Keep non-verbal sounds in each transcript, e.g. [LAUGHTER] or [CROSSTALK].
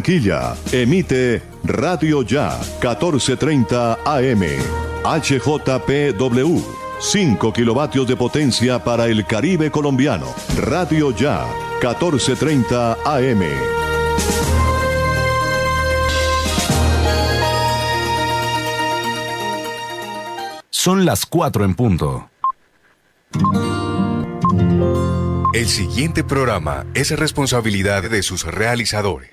Barranquilla emite Radio Ya 1430 AM HJPW 5 kilovatios de potencia para el Caribe colombiano. Radio Ya 1430 AM. Son las 4 en punto. El siguiente programa es responsabilidad de sus realizadores.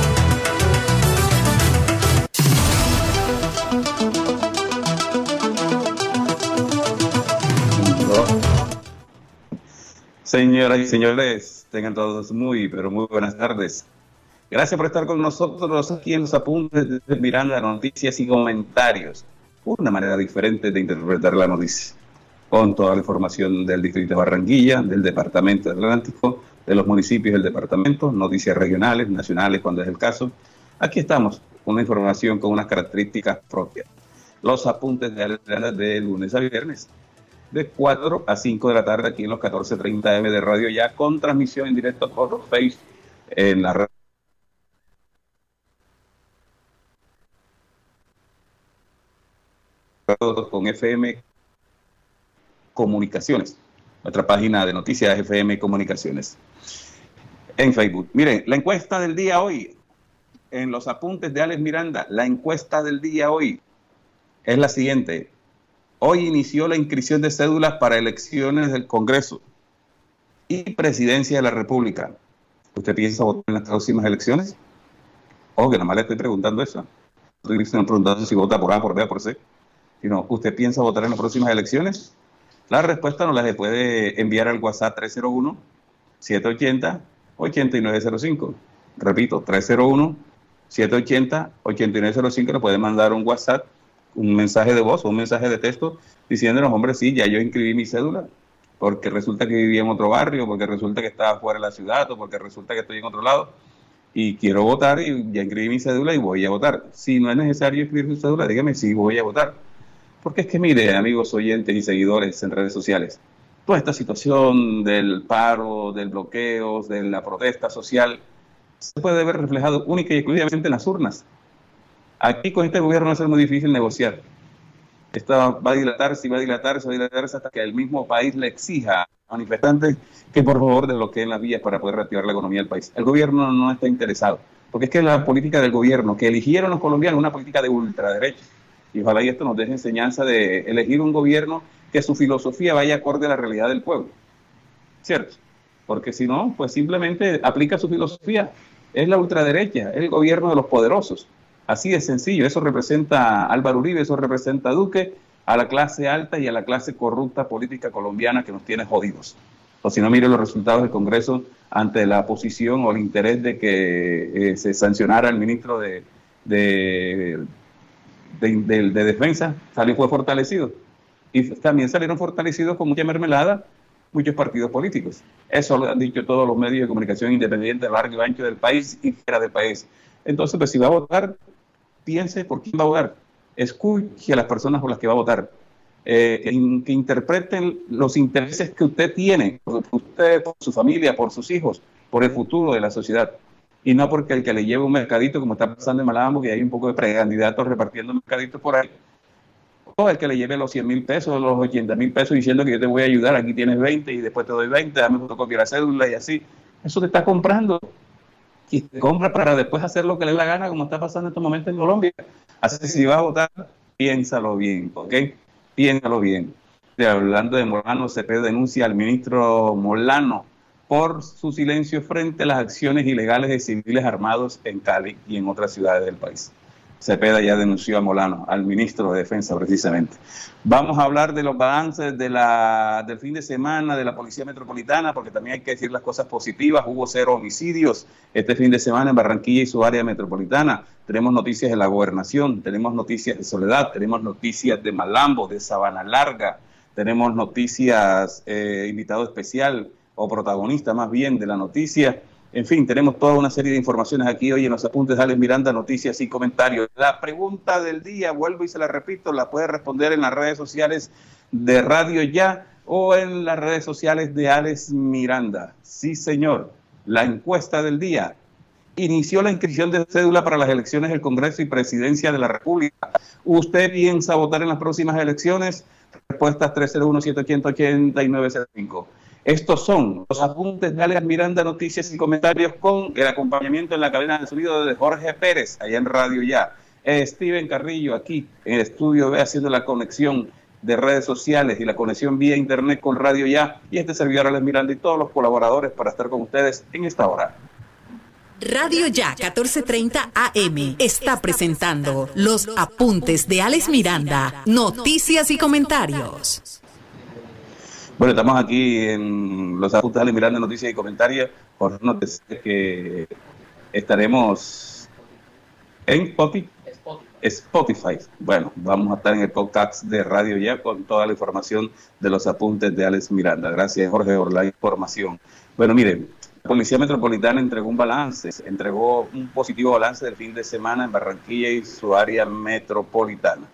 Señoras y señores, tengan todos muy, pero muy buenas tardes. Gracias por estar con nosotros aquí en los apuntes de Miranda, noticias y comentarios. Una manera diferente de interpretar la noticia. Con toda la información del Distrito de Barranquilla, del Departamento Atlántico, de los municipios del departamento, noticias regionales, nacionales cuando es el caso. Aquí estamos una información con unas características propias. Los apuntes de, de lunes a viernes de 4 a 5 de la tarde aquí en los 14.30 M de Radio Ya, con transmisión en directo por Face en la red. con FM Comunicaciones, nuestra página de noticias FM Comunicaciones en Facebook. Miren, la encuesta del día hoy, en los apuntes de Alex Miranda, la encuesta del día hoy es la siguiente. Hoy inició la inscripción de cédulas para elecciones del Congreso y presidencia de la República. ¿Usted piensa votar en las próximas elecciones? Oh, que nada más le estoy preguntando eso. Estoy preguntando si vota por A, por B, por C. Sino, ¿usted piensa votar en las próximas elecciones? La respuesta nos la puede enviar al WhatsApp 301-780-8905. Repito, 301-780-8905. Le puede mandar un WhatsApp un mensaje de voz o un mensaje de texto diciéndonos, hombre, sí, ya yo inscribí mi cédula, porque resulta que vivía en otro barrio, porque resulta que estaba fuera de la ciudad, o porque resulta que estoy en otro lado, y quiero votar, y ya inscribí mi cédula y voy a votar. Si no es necesario inscribir su cédula, dígame si voy a votar. Porque es que, mire, amigos oyentes y seguidores en redes sociales, toda esta situación del paro, del bloqueo, de la protesta social, se puede ver reflejado única y exclusivamente en las urnas. Aquí con este gobierno va a ser muy difícil negociar. Esto va a dilatarse y va a dilatarse, va a dilatarse hasta que el mismo país le exija a manifestantes que por favor desbloqueen las vías para poder reactivar la economía del país. El gobierno no está interesado, porque es que la política del gobierno que eligieron los colombianos es una política de ultraderecha. Y ojalá y esto nos deje enseñanza de elegir un gobierno que su filosofía vaya acorde a la realidad del pueblo. ¿Cierto? Porque si no, pues simplemente aplica su filosofía. Es la ultraderecha, es el gobierno de los poderosos. Así de sencillo, eso representa a Álvaro Uribe, eso representa a Duque, a la clase alta y a la clase corrupta política colombiana que nos tiene jodidos. O si no, mire los resultados del Congreso ante la posición o el interés de que eh, se sancionara al ministro de, de, Defensa, salió fue fortalecido. Y también salieron fortalecidos con mucha mermelada muchos partidos políticos. Eso lo han dicho todos los medios de comunicación independientes, largo y ancho del país y fuera del país. Entonces, pues si va a votar, piense por quién va a votar, escuche a las personas por las que va a votar, eh, que interpreten los intereses que usted tiene, por usted, por su familia, por sus hijos, por el futuro de la sociedad. Y no porque el que le lleve un mercadito, como está pasando en Malabo, que hay un poco de precandidatos repartiendo mercaditos por ahí, o el que le lleve los 100 mil pesos, los 80 mil pesos, diciendo que yo te voy a ayudar, aquí tienes 20 y después te doy 20, dame fotocopia la cédula y así. Eso te está comprando y te compra para después hacer lo que le dé la gana, como está pasando en estos momentos en Colombia. Así que si va a votar, piénsalo bien, ¿ok? Piénsalo bien. hablando de Molano, CP denuncia al ministro Molano por su silencio frente a las acciones ilegales de civiles armados en Cali y en otras ciudades del país. Cepeda ya denunció a Molano, al ministro de Defensa precisamente. Vamos a hablar de los balances de la, del fin de semana de la Policía Metropolitana, porque también hay que decir las cosas positivas. Hubo cero homicidios este fin de semana en Barranquilla y su área metropolitana. Tenemos noticias de la gobernación, tenemos noticias de Soledad, tenemos noticias de Malambo, de Sabana Larga, tenemos noticias, eh, invitado especial o protagonista más bien de la noticia en fin, tenemos toda una serie de informaciones aquí hoy en los apuntes de Alex Miranda, noticias y comentarios. La pregunta del día, vuelvo y se la repito, la puede responder en las redes sociales de Radio Ya o en las redes sociales de Alex Miranda. Sí, señor. La encuesta del día. Inició la inscripción de cédula para las elecciones del Congreso y Presidencia de la República. ¿Usted piensa votar en las próximas elecciones? Respuestas 301 780 y 905. Estos son los apuntes de Alex Miranda, noticias y comentarios con el acompañamiento en la cadena de sonido de Jorge Pérez, allá en Radio Ya. Steven Carrillo aquí en el estudio B haciendo la conexión de redes sociales y la conexión vía internet con Radio Ya. Y este servidor Alex Miranda y todos los colaboradores para estar con ustedes en esta hora. Radio Ya 1430 AM está presentando los apuntes de Alex Miranda, noticias y comentarios. Bueno, estamos aquí en los apuntes de Miranda, noticias y comentarios. Por no decir que estaremos en Spotify. Spotify. Bueno, vamos a estar en el podcast de Radio Ya con toda la información de los apuntes de Alex Miranda. Gracias, Jorge, por la información. Bueno, miren, la Policía Metropolitana entregó un balance, entregó un positivo balance del fin de semana en Barranquilla y su área metropolitana.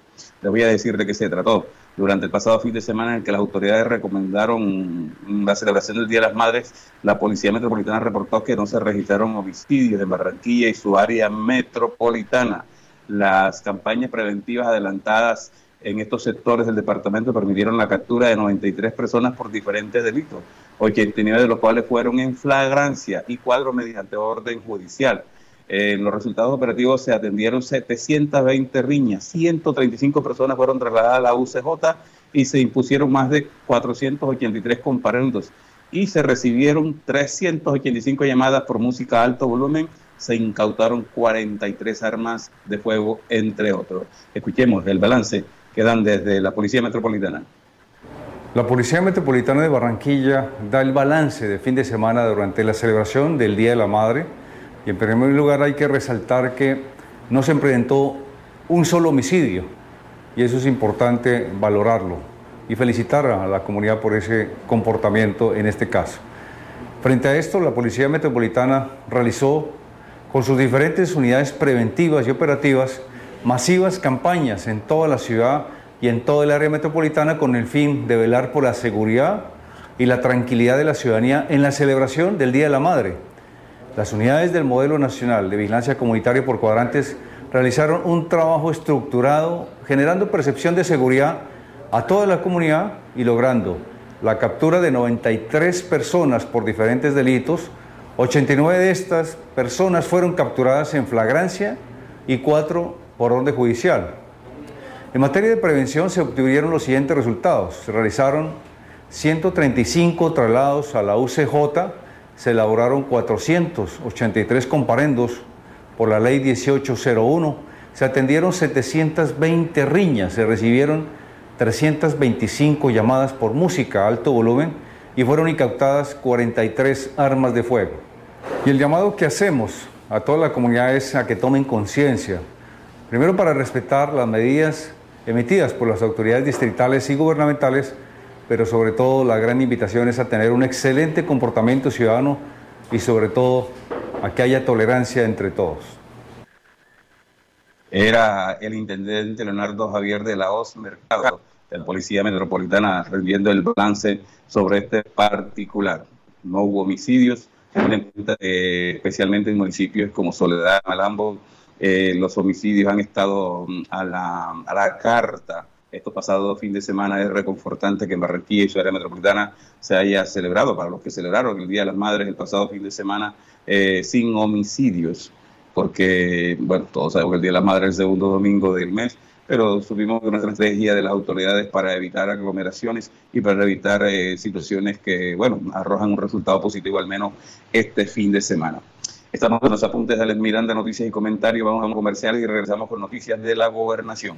Les voy a decir de qué se trató durante el pasado fin de semana en que las autoridades recomendaron la celebración del Día de las Madres, la Policía Metropolitana reportó que no se registraron homicidios en Barranquilla y su área metropolitana. Las campañas preventivas adelantadas en estos sectores del departamento permitieron la captura de 93 personas por diferentes delitos, 89 de los cuales fueron en flagrancia y cuadro mediante orden judicial. En los resultados operativos se atendieron 720 riñas, 135 personas fueron trasladadas a la UCJ y se impusieron más de 483 comparendos y se recibieron 385 llamadas por música a alto volumen, se incautaron 43 armas de fuego, entre otros. Escuchemos el balance que dan desde la Policía Metropolitana. La Policía Metropolitana de Barranquilla da el balance de fin de semana durante la celebración del Día de la Madre y en primer lugar hay que resaltar que no se presentó un solo homicidio y eso es importante valorarlo y felicitar a la comunidad por ese comportamiento en este caso. Frente a esto, la Policía Metropolitana realizó con sus diferentes unidades preventivas y operativas masivas campañas en toda la ciudad y en todo el área metropolitana con el fin de velar por la seguridad y la tranquilidad de la ciudadanía en la celebración del Día de la Madre. Las unidades del Modelo Nacional de Vigilancia Comunitaria por Cuadrantes realizaron un trabajo estructurado generando percepción de seguridad a toda la comunidad y logrando la captura de 93 personas por diferentes delitos. 89 de estas personas fueron capturadas en flagrancia y 4 por orden judicial. En materia de prevención se obtuvieron los siguientes resultados. Se realizaron 135 traslados a la UCJ, se elaboraron 483 comparendos por la ley 1801, se atendieron 720 riñas, se recibieron 325 llamadas por música alto volumen y fueron incautadas 43 armas de fuego. Y el llamado que hacemos a toda la comunidad es a que tomen conciencia, primero para respetar las medidas emitidas por las autoridades distritales y gubernamentales, pero sobre todo la gran invitación es a tener un excelente comportamiento ciudadano y sobre todo a que haya tolerancia entre todos. Era el intendente Leonardo Javier de la Hoz Mercado, de la Policía Metropolitana, rendiendo el balance sobre este particular. No hubo homicidios, especialmente en municipios como Soledad, Malambo, eh, los homicidios han estado mm, a la, a la carta esto pasado fin de semana es reconfortante que en Barranquilla y su área metropolitana se haya celebrado, para los que celebraron el Día de las Madres el pasado fin de semana, eh, sin homicidios, porque, bueno, todos sabemos que el Día de las Madres es el segundo domingo del mes, pero subimos una estrategia de las autoridades para evitar aglomeraciones y para evitar eh, situaciones que, bueno, arrojan un resultado positivo al menos este fin de semana. Estamos con los apuntes de Alex Miranda, noticias y comentarios. Vamos a un comercial y regresamos con noticias de la gobernación.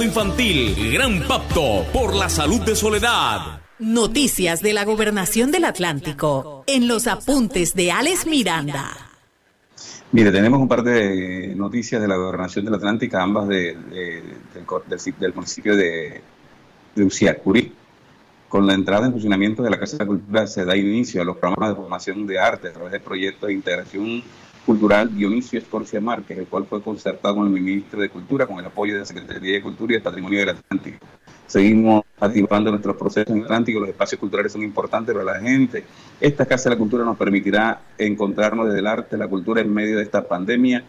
Infantil Gran Pacto por la Salud de Soledad. Noticias de la Gobernación del Atlántico en los apuntes de Alex Miranda. Mire, tenemos un par de noticias de la Gobernación del Atlántico, ambas de, del, municipio de, de Uciacurí. Con la entrada en funcionamiento de la Casa de la Cultura se da inicio a los programas de formación de arte a través de proyectos de integración cultural Dionisio Escorcia Márquez, el cual fue concertado con el ministro de Cultura con el apoyo de la Secretaría de Cultura y del Patrimonio del Atlántico. Seguimos activando nuestros procesos en el Atlántico, los espacios culturales son importantes para la gente. Esta Casa de la Cultura nos permitirá encontrarnos desde el arte, la cultura en medio de esta pandemia,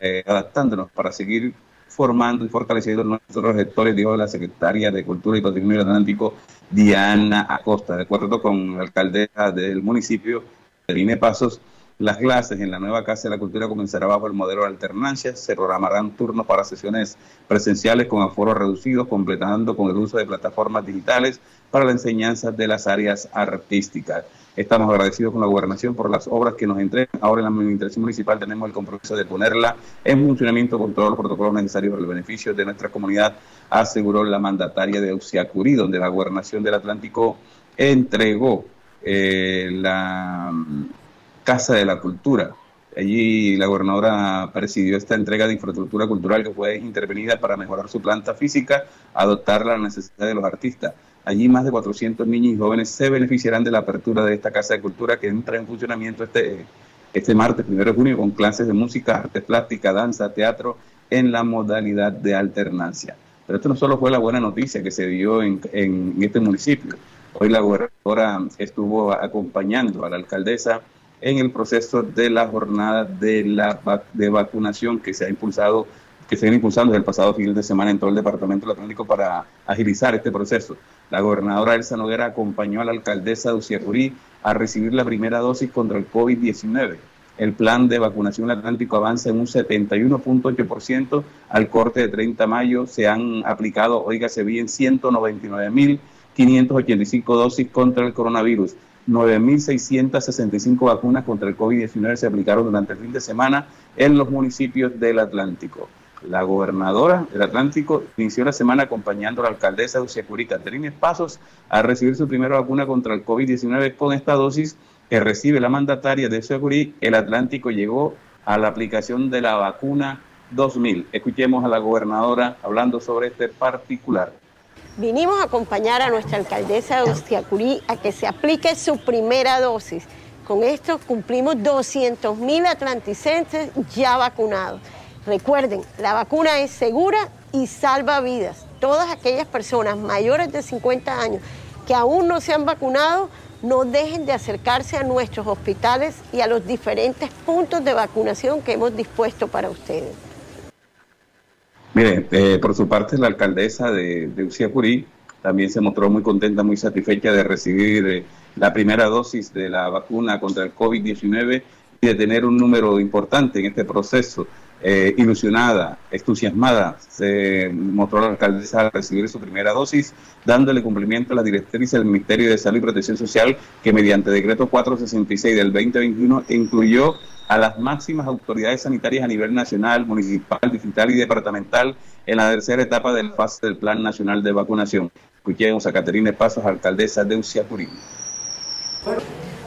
eh, adaptándonos para seguir formando y fortaleciendo nuestros gestores, dijo la secretaria de Cultura y Patrimonio del Atlántico, Diana Acosta, de acuerdo con la alcaldesa del municipio, Eline Pasos, las clases en la nueva Casa de la Cultura comenzará bajo el modelo de alternancia. Se programarán turnos para sesiones presenciales con aforos reducidos, completando con el uso de plataformas digitales para la enseñanza de las áreas artísticas. Estamos agradecidos con la gobernación por las obras que nos entregan. Ahora en la administración municipal tenemos el compromiso de ponerla en funcionamiento con todos los protocolos necesarios para el beneficio de nuestra comunidad, aseguró la mandataria de Uciacurí, donde la gobernación del Atlántico entregó eh, la Casa de la Cultura. Allí la gobernadora presidió esta entrega de infraestructura cultural que fue intervenida para mejorar su planta física, adoptar la necesidad de los artistas. Allí más de 400 niños y jóvenes se beneficiarán de la apertura de esta Casa de Cultura que entra en funcionamiento este, este martes, primero de junio, con clases de música, arte plástica, danza, teatro, en la modalidad de alternancia. Pero esto no solo fue la buena noticia que se dio en, en este municipio. Hoy la gobernadora estuvo acompañando a la alcaldesa en el proceso de la jornada de, la, de vacunación que se ha impulsado que se viene impulsando desde el pasado fin de semana en todo el Departamento del Atlántico para agilizar este proceso. La gobernadora Elsa Noguera acompañó a la alcaldesa de Uciacurí a recibir la primera dosis contra el COVID-19. El plan de vacunación Atlántico avanza en un 71.8%. Al corte de 30 de mayo se han aplicado, oígase bien, 199.585 dosis contra el coronavirus. 9.665 vacunas contra el COVID-19 se aplicaron durante el fin de semana en los municipios del Atlántico. La gobernadora del Atlántico inició la semana acompañando a la alcaldesa de Uciacurí, Caterina Pasos, a recibir su primera vacuna contra el COVID-19 con esta dosis que recibe la mandataria de Uciacurí. El Atlántico llegó a la aplicación de la vacuna 2000. Escuchemos a la gobernadora hablando sobre este particular. Vinimos a acompañar a nuestra alcaldesa de Ustiacurí a que se aplique su primera dosis. Con esto cumplimos 200 mil atlanticenses ya vacunados. Recuerden, la vacuna es segura y salva vidas. Todas aquellas personas mayores de 50 años que aún no se han vacunado, no dejen de acercarse a nuestros hospitales y a los diferentes puntos de vacunación que hemos dispuesto para ustedes. Mire, eh, por su parte, la alcaldesa de, de Uciacurí también se mostró muy contenta, muy satisfecha de recibir eh, la primera dosis de la vacuna contra el COVID-19 y de tener un número importante en este proceso. Eh, ilusionada, entusiasmada, se mostró la alcaldesa al recibir su primera dosis, dándole cumplimiento a la directriz del Ministerio de Salud y Protección Social, que mediante decreto 466 del 2021 incluyó a las máximas autoridades sanitarias a nivel nacional, municipal, digital y departamental en la tercera etapa del fase del Plan Nacional de Vacunación. Escuchemos a Caterina Pasos, alcaldesa de Uciacurí.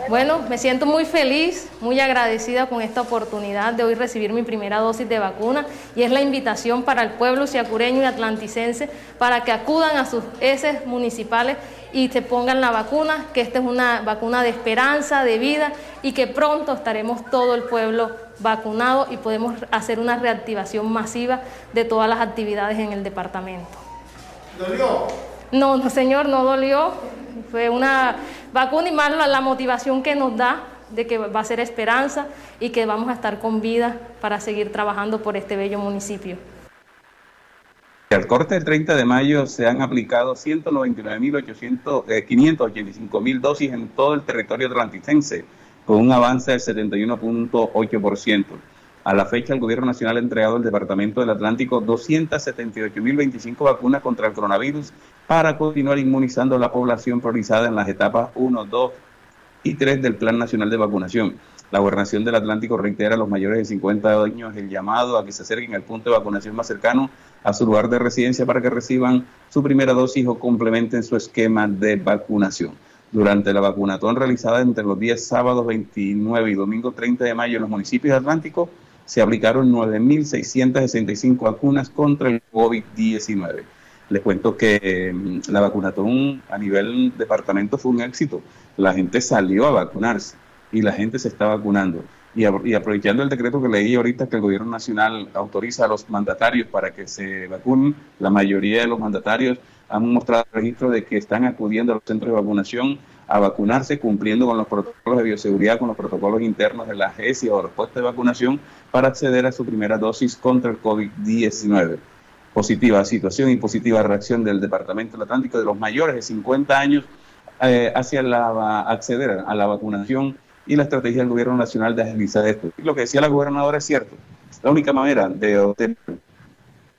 Bueno, me siento muy feliz, muy agradecida con esta oportunidad de hoy recibir mi primera dosis de vacuna y es la invitación para el pueblo siacureño y atlanticense para que acudan a sus heces municipales y se pongan la vacuna, que esta es una vacuna de esperanza, de vida y que pronto estaremos todo el pueblo vacunado y podemos hacer una reactivación masiva de todas las actividades en el departamento. ¿Dolió? No, no señor, no dolió. Fue una vacuna y más la, motivación que nos da de que va a ser esperanza y que vamos a estar con vida para seguir trabajando por este bello municipio. Al corte del 30 de mayo se han aplicado 199.585.000 eh, dosis en todo el territorio atlanticense, con un avance del 71.8%. A la fecha, el Gobierno Nacional ha entregado al Departamento del Atlántico 278.025 vacunas contra el coronavirus para continuar inmunizando a la población priorizada en las etapas 1, 2 y 3 del Plan Nacional de Vacunación. La Gobernación del Atlántico reitera a los mayores de 50 años el llamado a que se acerquen al punto de vacunación más cercano a su lugar de residencia para que reciban su primera dosis o complementen su esquema de vacunación. Durante la vacunatón realizada entre los días sábados 29 y domingo 30 de mayo en los municipios de Atlántico, se aplicaron 9.665 vacunas contra el COVID-19. Les cuento que mm, la vacunatón a nivel departamento fue un éxito. La gente salió a vacunarse y la gente se está vacunando. Y, aprovechando el decreto que leí ahorita que el gobierno nacional autoriza a los mandatarios para que se vacunen, la mayoría de los mandatarios han mostrado registro de que están acudiendo a los centros de vacunación a vacunarse cumpliendo con los protocolos de bioseguridad, con los protocolos internos de la agencia o los puestos de vacunación para acceder a su primera dosis contra el COVID-19. Positiva situación y positiva reacción del Departamento del Atlántico de los mayores de 50 años eh, hacia la, acceder a la vacunación y la estrategia del Gobierno Nacional de agilizar esto. lo que decía la gobernadora es cierto. La única manera de obtener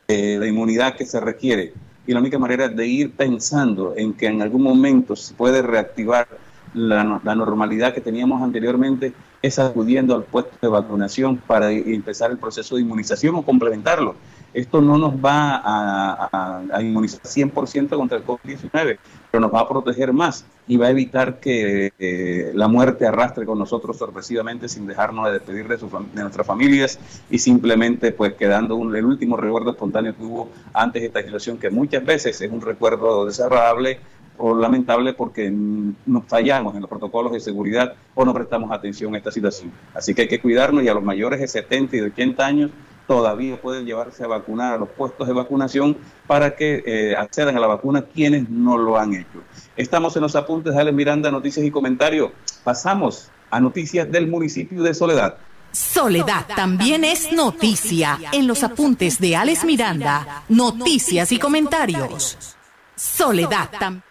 eh, la inmunidad que se requiere y la única manera de ir pensando en que en algún momento se puede reactivar la, normalidad que teníamos anteriormente es acudiendo al puesto de vacunación para empezar el proceso de inmunización o complementarlo. Esto no nos va a, a inmunizar 100% contra el COVID-19, pero nos va a proteger más y va a evitar que eh, la muerte arrastre con nosotros sorpresivamente sin dejarnos de despedir de, de nuestras familias y simplemente pues quedando un, el último recuerdo espontáneo que hubo antes de esta situación, que muchas veces es un recuerdo desagradable o lamentable porque nos fallamos en los protocolos de seguridad o no prestamos atención a esta situación. Así que hay que cuidarnos y a los mayores de 70 y de 80 años todavía pueden llevarse a vacunar a los puestos de vacunación para que eh, accedan a la vacuna quienes no lo han hecho. Estamos en los apuntes de Alex Miranda, noticias y comentarios. Pasamos a noticias del municipio de Soledad. Soledad también es noticia en los apuntes de Alex Miranda, noticias y comentarios. Soledad también.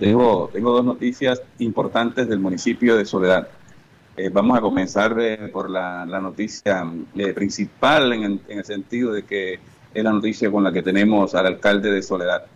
Tengo, tengo dos noticias importantes del municipio de Soledad. Eh, vamos a comenzar eh, por la, noticia eh, principal en, el sentido de que es la noticia con la que tenemos al alcalde de Soledad.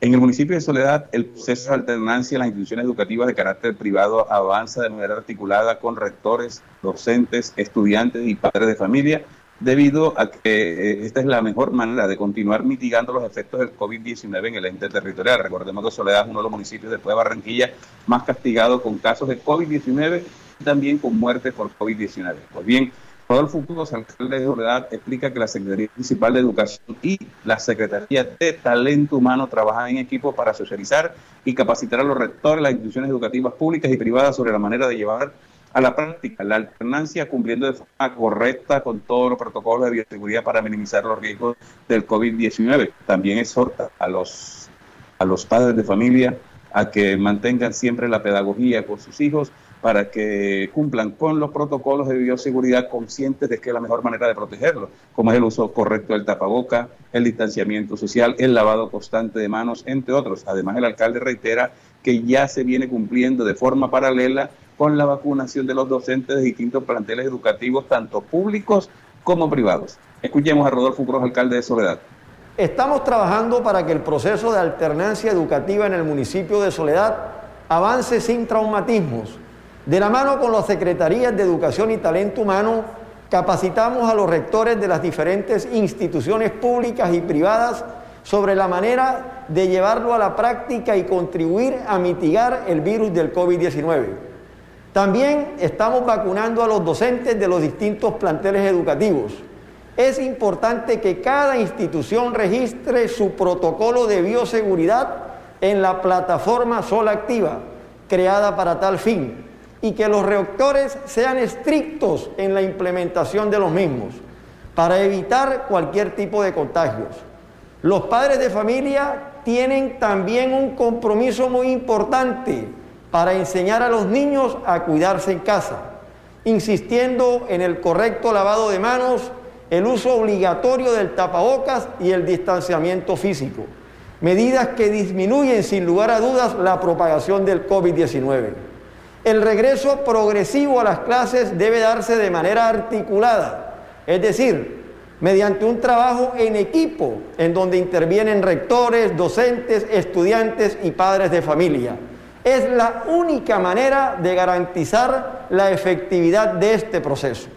En el municipio de Soledad, el proceso de alternancia en las instituciones educativas de carácter privado avanza de manera articulada con rectores, docentes, estudiantes y padres de familia, debido a que esta es la mejor manera de continuar mitigando los efectos del COVID-19 en el ente territorial. Recordemos que Soledad es uno de los municipios después de Barranquilla más castigados con casos de COVID-19 también con muerte por COVID-19. Pues bien, Rodolfo Futuros, alcalde de Soledad, explica que la Secretaría Municipal de Educación y la Secretaría de Talento Humano trabajan en equipo para socializar y capacitar a los rectores de las instituciones educativas públicas y privadas sobre la manera de llevar a la práctica la alternancia cumpliendo de forma correcta con todos los protocolos de bioseguridad para minimizar los riesgos del COVID-19. También exhorta a los, a los padres de familia a que mantengan siempre la pedagogía con sus hijos para que cumplan con los protocolos de bioseguridad conscientes de que es la mejor manera de protegerlos, como es el uso correcto del tapaboca, el distanciamiento social, el lavado constante de manos, entre otros. Además, el alcalde reitera que ya se viene cumpliendo de forma paralela con la vacunación de los docentes de distintos planteles educativos, tanto públicos como privados. Escuchemos a Rodolfo Cruz, alcalde de Soledad. Estamos trabajando para que el proceso de alternancia educativa en el municipio de Soledad avance sin traumatismos de la mano con las Secretarías de Educación y Talento Humano, capacitamos a los rectores de las diferentes instituciones públicas y privadas sobre la manera de llevarlo a la práctica y contribuir a mitigar el virus del COVID-19. También estamos vacunando a los docentes de los distintos planteles educativos. Es importante que cada institución registre su protocolo de bioseguridad en la plataforma Sola Activa, creada para tal fin, y que los reactores sean estrictos en la implementación de los mismos, para evitar cualquier tipo de contagios. Los padres de familia tienen también un compromiso muy importante para enseñar a los niños a cuidarse en casa, insistiendo en el correcto lavado de manos, el uso obligatorio del tapabocas y el distanciamiento físico, medidas que disminuyen sin lugar a dudas la propagación del COVID-19. El regreso progresivo a las clases debe darse de manera articulada, es decir, mediante un trabajo en equipo en donde intervienen rectores, docentes, estudiantes y padres de familia. Es la única manera de garantizar la efectividad de este proceso.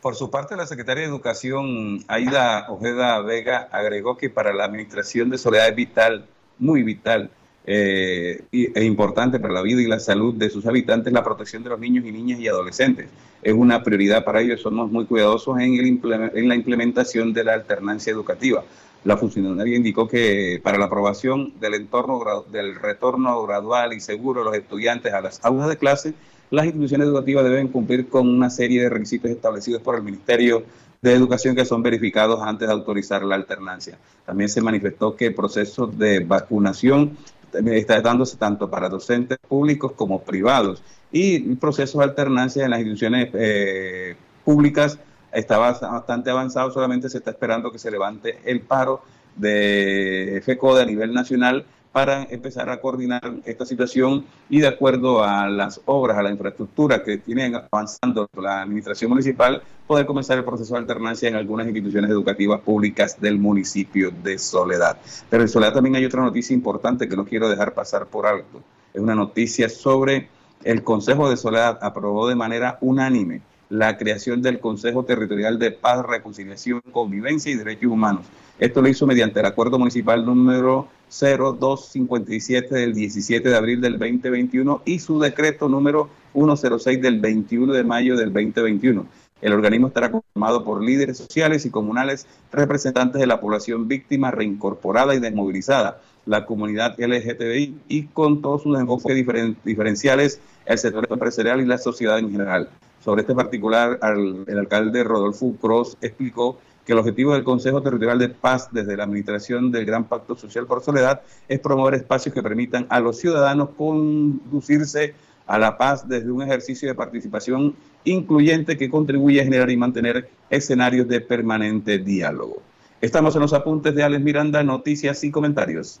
Por su parte, la secretaria de Educación, Aida Ojeda Vega, agregó que para la administración de Soledad es vital, muy vital, eh, e importante para la vida y la salud de sus habitantes la protección de los niños y niñas y adolescentes. Es una prioridad para ellos, somos muy cuidadosos en, el en la implementación de la alternancia educativa. La funcionaria indicó que para la aprobación del entorno del retorno gradual y seguro de los estudiantes a las aulas de clase, las instituciones educativas deben cumplir con una serie de requisitos establecidos por el Ministerio de Educación que son verificados antes de autorizar la alternancia. También se manifestó que el proceso de vacunación está dándose tanto para docentes públicos como privados. Y el proceso de alternancia en las instituciones eh, públicas está bastante avanzado, solamente se está esperando que se levante el paro de FECODE a nivel nacional para empezar a coordinar esta situación y de acuerdo a las obras, a la infraestructura que tiene avanzando la administración municipal, poder comenzar el proceso de alternancia en algunas instituciones educativas públicas del municipio de Soledad. Pero en Soledad también hay otra noticia importante que no quiero dejar pasar por alto. Es una noticia sobre el Consejo de Soledad aprobó de manera unánime la creación del Consejo Territorial de Paz, Reconciliación, Convivencia y Derechos Humanos. Esto lo hizo mediante el acuerdo municipal número 0257 del 17 de abril del 2021 y su decreto número 106 del 21 de mayo del 2021. El organismo estará conformado por líderes sociales y comunales, representantes de la población víctima reincorporada y desmovilizada, la comunidad LGTBI y con todos sus enfoques diferenciales, el sector empresarial y la sociedad en general. Sobre este particular, el alcalde Rodolfo Cross explicó que el objetivo del Consejo Territorial de Paz desde la Administración del Gran Pacto Social por Soledad es promover espacios que permitan a los ciudadanos conducirse a la paz desde un ejercicio de participación incluyente que contribuye a generar y mantener escenarios de permanente diálogo. Estamos en los apuntes de Alex Miranda, noticias y comentarios.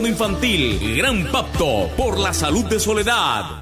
Infantil. Gran pacto por la salud de Soledad.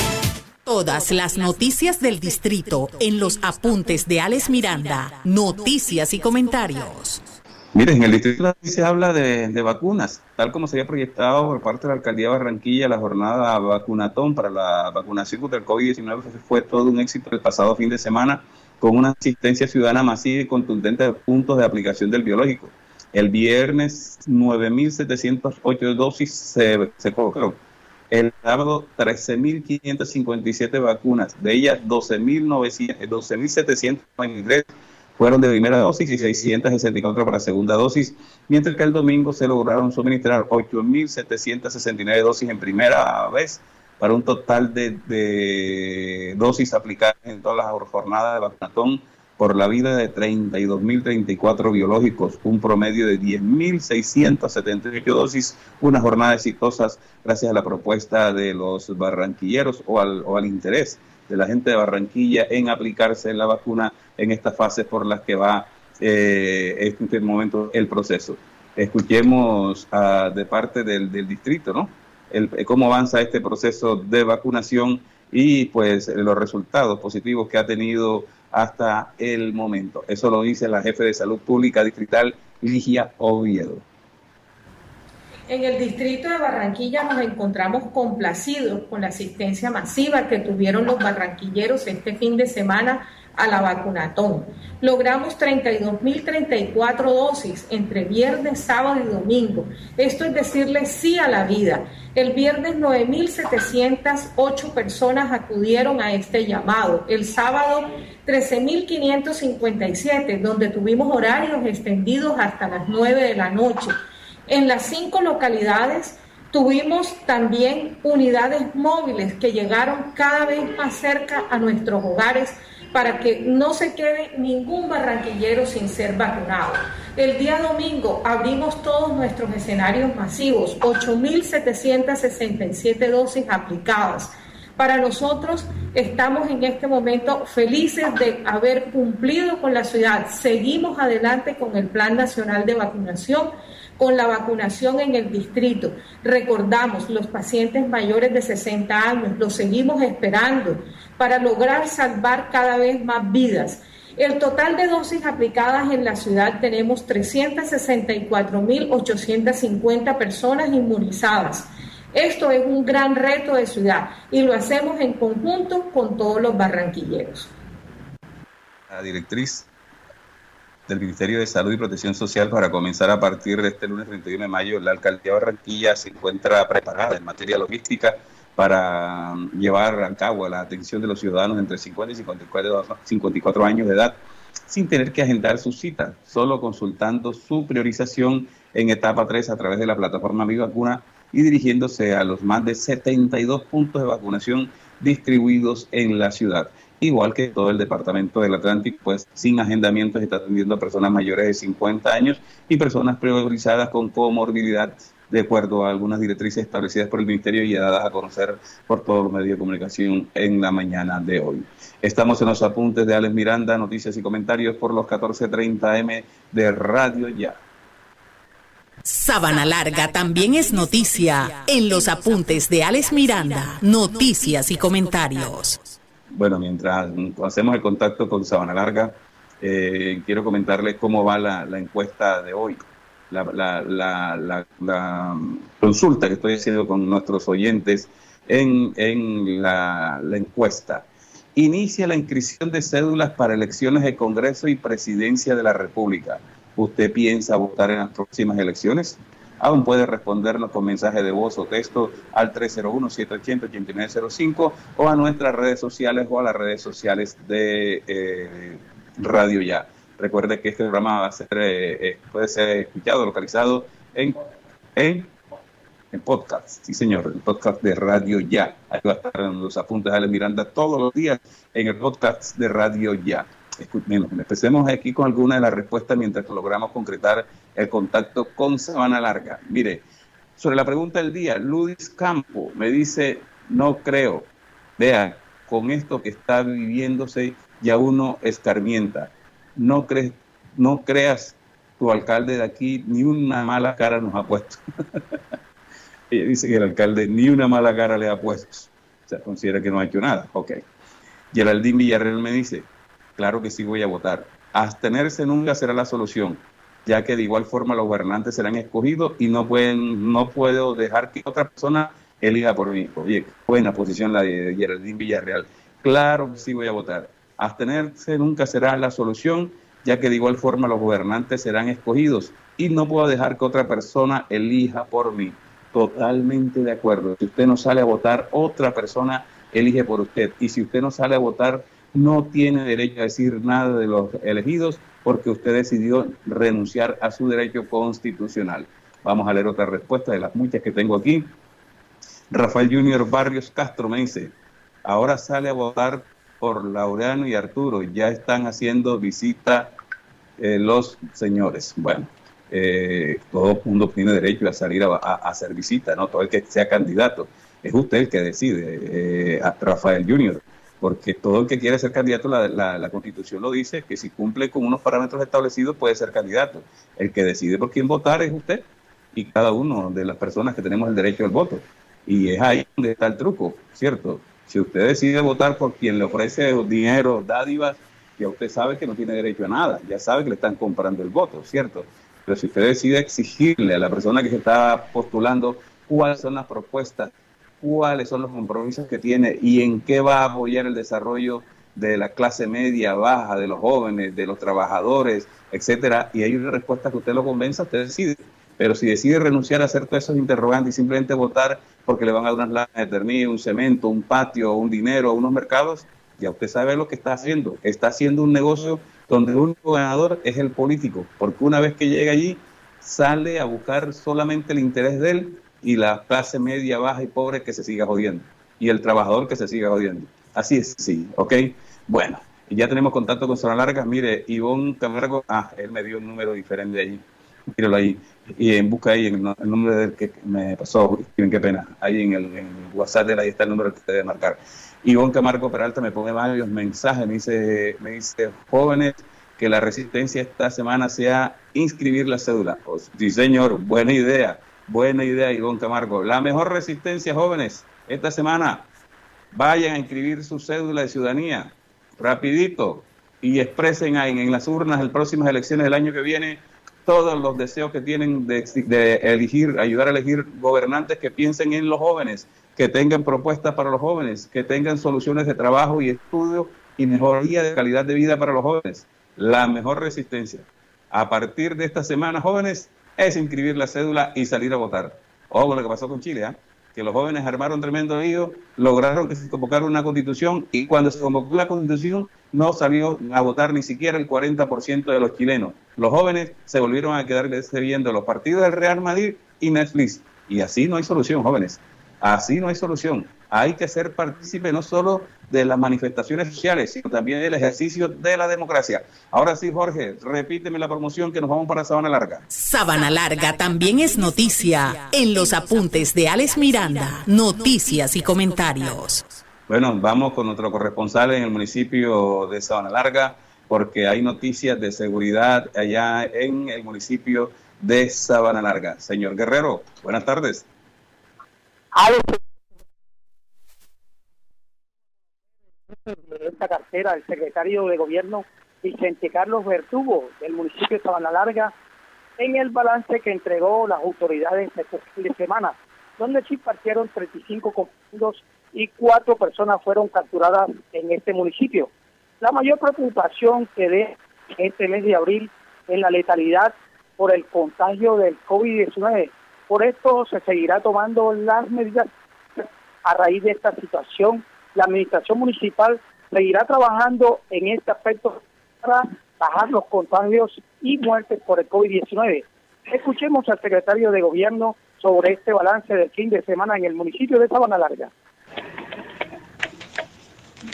Todas las noticias del distrito en los apuntes de Alex Miranda, noticias y comentarios. Miren, en el distrito se habla de, vacunas, tal como se había proyectado por parte de la alcaldía Barranquilla, la jornada vacunatón para la vacunación contra el COVID-19 fue todo un éxito el pasado fin de semana, con una asistencia ciudadana masiva y contundente de puntos de aplicación del biológico. El viernes, 9.708 dosis se, se colocaron el sábado 13.557 vacunas, de ellas 12.793 12 fueron de primera dosis y 664 para segunda dosis, mientras que el domingo se lograron suministrar 8.769 dosis en primera vez para un total de, dosis aplicadas en todas las jornadas de vacunatón por la vida de 32.034 biológicos, un promedio de 10.678 dosis, unas jornadas exitosas gracias a la propuesta de los barranquilleros o al, o al interés de la gente de Barranquilla en aplicarse la vacuna en estas fases por las que va eh, en este momento el proceso. Escuchemos de parte del, del distrito, ¿no? el, cómo avanza este proceso de vacunación y pues los resultados positivos que ha tenido hasta el momento. Eso lo dice la jefe de salud pública distrital, Ligia Oviedo. En el distrito de Barranquilla nos encontramos complacidos con la asistencia masiva que tuvieron los barranquilleros este fin de semana a la vacunatón. Logramos 32.034 dosis entre viernes, sábado y domingo. Esto es decirle sí a la vida. El viernes 9.708 personas acudieron a este llamado. El sábado 13.557, donde tuvimos horarios extendidos hasta las 9 de la noche. En las cinco localidades tuvimos también unidades móviles que llegaron cada vez más cerca a nuestros hogares para que no se quede ningún barranquillero sin ser vacunado. El día domingo abrimos todos nuestros escenarios masivos, 8.767 dosis aplicadas. Para nosotros estamos en este momento felices de haber cumplido con la ciudad. Seguimos adelante con el Plan Nacional de Vacunación con la vacunación en el distrito. Recordamos, los pacientes mayores de 60 años, los seguimos esperando para lograr salvar cada vez más vidas. El total de dosis aplicadas en la ciudad tenemos 364.850 personas inmunizadas. Esto es un gran reto de ciudad y lo hacemos en conjunto con todos los barranquilleros. La directriz del Ministerio de Salud y Protección Social para comenzar a partir de este lunes 31 de mayo. La alcaldía de Barranquilla se encuentra preparada en materia logística para llevar a cabo la atención de los ciudadanos entre 50 y 54, 54 años de edad sin tener que agendar su cita, solo consultando su priorización en etapa 3 a través de la plataforma Mi Vacuna y dirigiéndose a los más de 72 puntos de vacunación distribuidos en la ciudad igual que todo el departamento del Atlántico, pues sin agendamientos está atendiendo a personas mayores de 50 años y personas priorizadas con comorbilidad de acuerdo a algunas directrices establecidas por el Ministerio y dadas a conocer por todos los medios de comunicación en la mañana de hoy. Estamos en los apuntes de Alex Miranda, noticias y comentarios por los 14.30M de Radio Ya. Sabana Larga también es noticia en los apuntes de Alex Miranda, noticias y comentarios. Bueno, mientras hacemos el contacto con Sabana Larga, eh, quiero comentarles cómo va la, encuesta de hoy, la, consulta que estoy haciendo con nuestros oyentes en, en la, encuesta. Inicia la inscripción de cédulas para elecciones de Congreso y Presidencia de la República. ¿Usted piensa votar en las próximas elecciones? Aún puede respondernos con mensaje de voz o texto al 301-780-8905 o a nuestras redes sociales o a las redes sociales de eh, Radio Ya. Recuerde que este programa va a ser, eh, eh, puede ser escuchado, localizado en, en, podcast. Sí, señor, el podcast de Radio Ya. Ahí va a estar en los apuntes de Ale Miranda todos los días en el podcast de Radio Ya. Empecemos aquí con alguna de las respuestas mientras logramos concretar el contacto con Sabana Larga. Mire, sobre la pregunta del día, Ludis Campo me dice, no creo. Vea, con esto que está viviéndose ya uno escarmienta. No, crees, no creas tu alcalde de aquí, ni una mala cara nos ha puesto. [LAUGHS] Ella dice que el alcalde ni una mala cara le ha puesto. O sea, considera que no ha hecho nada. Ok. Geraldine Villarreal me dice, claro que sí voy a votar. Abstenerse nunca será la solución, ya que de igual forma los gobernantes serán escogidos y no pueden, no puedo dejar que otra persona elija por mí. Oye, buena posición la de Geraldine Villarreal. Claro que sí voy a votar. Abstenerse nunca será la solución, ya que de igual forma los gobernantes serán escogidos y no puedo dejar que otra persona elija por mí. Totalmente de acuerdo. Si usted no sale a votar, otra persona elige por usted. Y si usted no sale a votar, no tiene derecho a decir nada de los elegidos porque usted decidió renunciar a su derecho constitucional. Vamos a leer otra respuesta de las muchas que tengo aquí. Rafael Junior Barrios Castro me dice, ahora sale a votar por Laureano y Arturo, ya están haciendo visita eh, los señores. Bueno, eh, todo el mundo tiene derecho a salir a, hacer visita, ¿no? Todo el que sea candidato. Es usted el que decide, eh, a Rafael Junior, porque todo el que quiere ser candidato, la, la, Constitución lo dice, que si cumple con unos parámetros establecidos puede ser candidato. El que decide por quién votar es usted y cada uno de las personas que tenemos el derecho al voto. Y es ahí donde está el truco, ¿cierto? Si usted decide votar por quien le ofrece dinero, dádivas, ya usted sabe que no tiene derecho a nada, ya sabe que le están comprando el voto, ¿cierto? Pero si usted decide exigirle a la persona que se está postulando cuáles son las propuestas, cuáles son los compromisos que tiene y en qué va a apoyar el desarrollo de la clase media, baja, de los jóvenes, de los trabajadores, etcétera, y hay una respuesta que usted lo convenza, usted decide. Pero si decide renunciar a hacer todos esos interrogantes y simplemente votar porque le van a dar unas láminas de ternillo, un cemento, un patio, un dinero, unos mercados, ya usted sabe lo que está haciendo. Está haciendo un negocio donde el único ganador es el político, porque una vez que llega allí, sale a buscar solamente el interés de él y la clase media, baja y pobre que se siga jodiendo. Y el trabajador que se siga jodiendo. Así es, sí, ¿ok? Bueno, ya tenemos contacto con Zona Larga. Mire, Ivonne Camargo, ah, él me dio un número diferente allí. Míralo ahí. Y en busca ahí el, número del que me pasó, qué pena. Ahí en el, WhatsApp de ahí está el número que te debe marcar. Ivonne Camargo Peralta me pone varios mensajes, me dice, me dice, jóvenes, que la resistencia esta semana sea inscribir la cédula. Pues, sí, señor, buena idea, buena idea, Ivonne Camargo. La mejor resistencia, jóvenes, esta semana, vayan a inscribir su cédula de ciudadanía, rapidito, y expresen en las urnas de las próximas elecciones del año que viene todos los deseos que tienen de, elegir, ayudar a elegir gobernantes que piensen en los jóvenes, que tengan propuestas para los jóvenes, que tengan soluciones de trabajo y estudio y mejoría de calidad de vida para los jóvenes. La mejor resistencia. A partir de esta semana, jóvenes, es inscribir la cédula y salir a votar. Ojo lo que pasó con Chile, ¿ah? que los jóvenes armaron tremendo lío, lograron que se convocara una constitución y cuando se convocó la constitución no salió a votar ni siquiera el 40% de los chilenos. Los jóvenes se volvieron a quedar viendo los partidos del Real Madrid y Netflix. Y así no hay solución, jóvenes. Así no hay solución. Hay que ser partícipe no solo de las manifestaciones sociales, sino también del ejercicio de la democracia. Ahora sí, Jorge, repíteme la promoción que nos vamos para Sabana Larga. Sabana Larga también es noticia en los apuntes de Alex Miranda, noticias y comentarios. Bueno, vamos con nuestro corresponsal en el municipio de Sabana Larga, porque hay noticias de seguridad allá en el municipio de Sabana Larga. Señor Guerrero, buenas tardes. de esta cartera, el secretario de Gobierno Vicente Carlos Vertugo del municipio de Sabana Larga en el balance que entregó las autoridades este fin de semana, donde sí partieron 35 confundidos y cuatro personas fueron capturadas en este municipio. La mayor preocupación que de este mes de abril es la letalidad por el contagio del COVID-19. Por esto se seguirá tomando las medidas a raíz de esta situación la administración municipal seguirá trabajando en este aspecto para bajar los contagios y muertes por el COVID-19. Escuchemos al secretario de Gobierno sobre este balance del fin de semana en el municipio de Sabana Larga.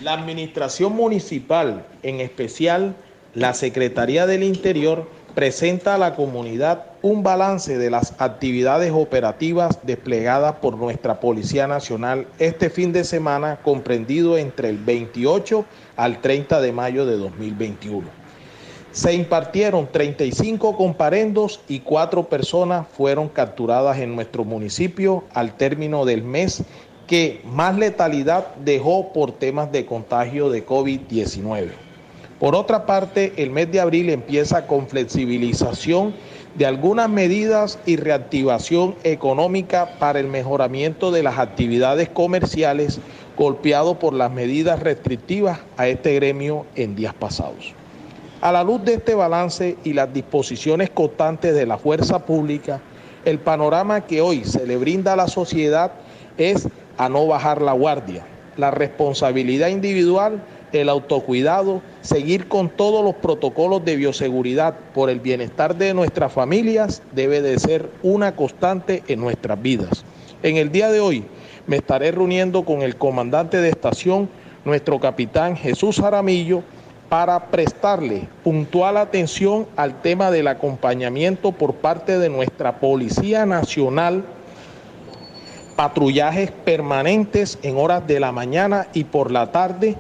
La administración municipal, en especial la Secretaría del Interior, presenta a la comunidad un balance de las actividades operativas desplegadas por nuestra Policía Nacional este fin de semana comprendido entre el 28 al 30 de mayo de 2021. Se impartieron 35 comparendos y cuatro personas fueron capturadas en nuestro municipio al término del mes que más letalidad dejó por temas de contagio de COVID-19. Por otra parte, el mes de abril empieza con flexibilización de algunas medidas y reactivación económica para el mejoramiento de las actividades comerciales golpeado por las medidas restrictivas a este gremio en días pasados. A la luz de este balance y las disposiciones constantes de la fuerza pública, el panorama que hoy se le brinda a la sociedad es a no bajar la guardia. La responsabilidad individual el autocuidado, seguir con todos los protocolos de bioseguridad por el bienestar de nuestras familias debe de ser una constante en nuestras vidas. En el día de hoy me estaré reuniendo con el comandante de estación, nuestro capitán Jesús Jaramillo, para prestarle puntual atención al tema del acompañamiento por parte de nuestra Policía Nacional, patrullajes permanentes en horas de la mañana y por la tarde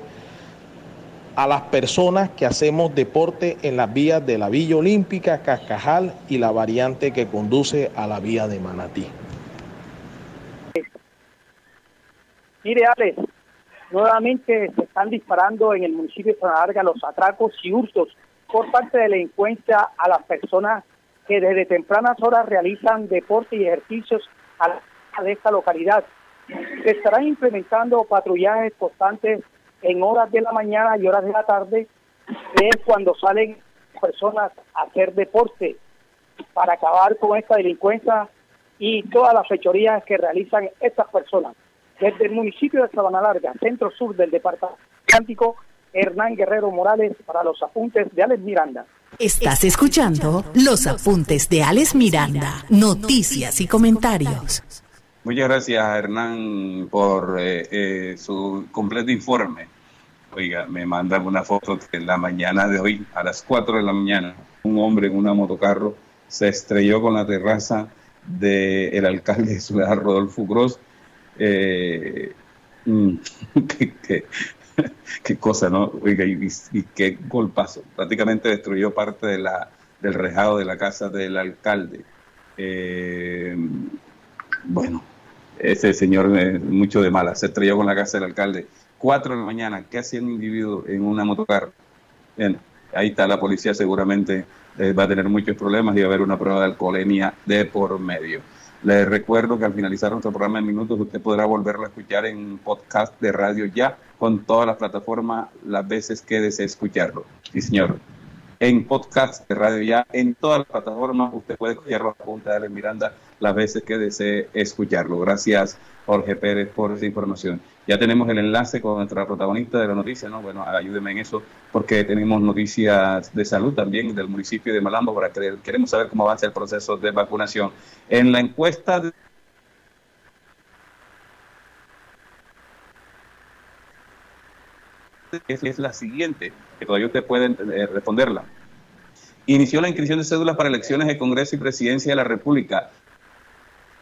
a las personas que hacemos deporte en las vías de la Villa Olímpica, Cascajal y la variante que conduce a la vía de Manatí. Mire, Alex, nuevamente se están disparando en el municipio de Larga los atracos y hurtos por parte de la delincuencia a las personas que desde tempranas horas realizan deporte y ejercicios a la de esta localidad. Se estarán implementando patrullajes constantes en horas de la mañana y horas de la tarde, que es cuando salen personas a hacer deporte para acabar con esta delincuencia y todas las fechorías que realizan estas personas desde el municipio de Sabana Larga, centro sur del departamento Atlántico, Hernán Guerrero Morales para los apuntes de Alex Miranda. Estás escuchando los apuntes de Alex Miranda, noticias y comentarios. Muchas gracias, Hernán, por eh, eh, su completo informe. Oiga, me mandan una foto que en la mañana de hoy, a las 4 de la mañana, un hombre en una motocarro se estrelló con la terraza del alcalde de Ciudad, Rodolfo Gross, eh, mm, [LAUGHS] [LAUGHS] qué, cosa, ¿no? Oiga, y, qué golpazo. Prácticamente destruyó parte del rejado de la casa del alcalde. Eh, bueno, ese señor mucho de mala, se estrelló con la casa del alcalde. Cuatro de la mañana, ¿qué hacía un individuo en una motocar? Bien, ahí está la policía seguramente eh, va a tener muchos problemas y va a haber una prueba de alcoholemia de por medio. Les recuerdo que al finalizar nuestro programa en minutos usted podrá volverlo a escuchar en podcast de radio ya con todas las plataformas las veces que desee escucharlo. Sí, señor. En podcast de radio ya, en todas las plataformas usted puede escucharlo a punta de Miranda las veces que desee escucharlo. Gracias Jorge Pérez por esa información. Ya tenemos el enlace con nuestra protagonista de la noticia, ¿no? Bueno, ayúdeme en eso, porque tenemos noticias de salud también del municipio de Malambo, para que queremos saber cómo avanza el proceso de vacunación. En la encuesta es, la siguiente, que todavía usted puede eh, responderla. Inició la inscripción de cédulas para elecciones de Congreso y Presidencia de la República.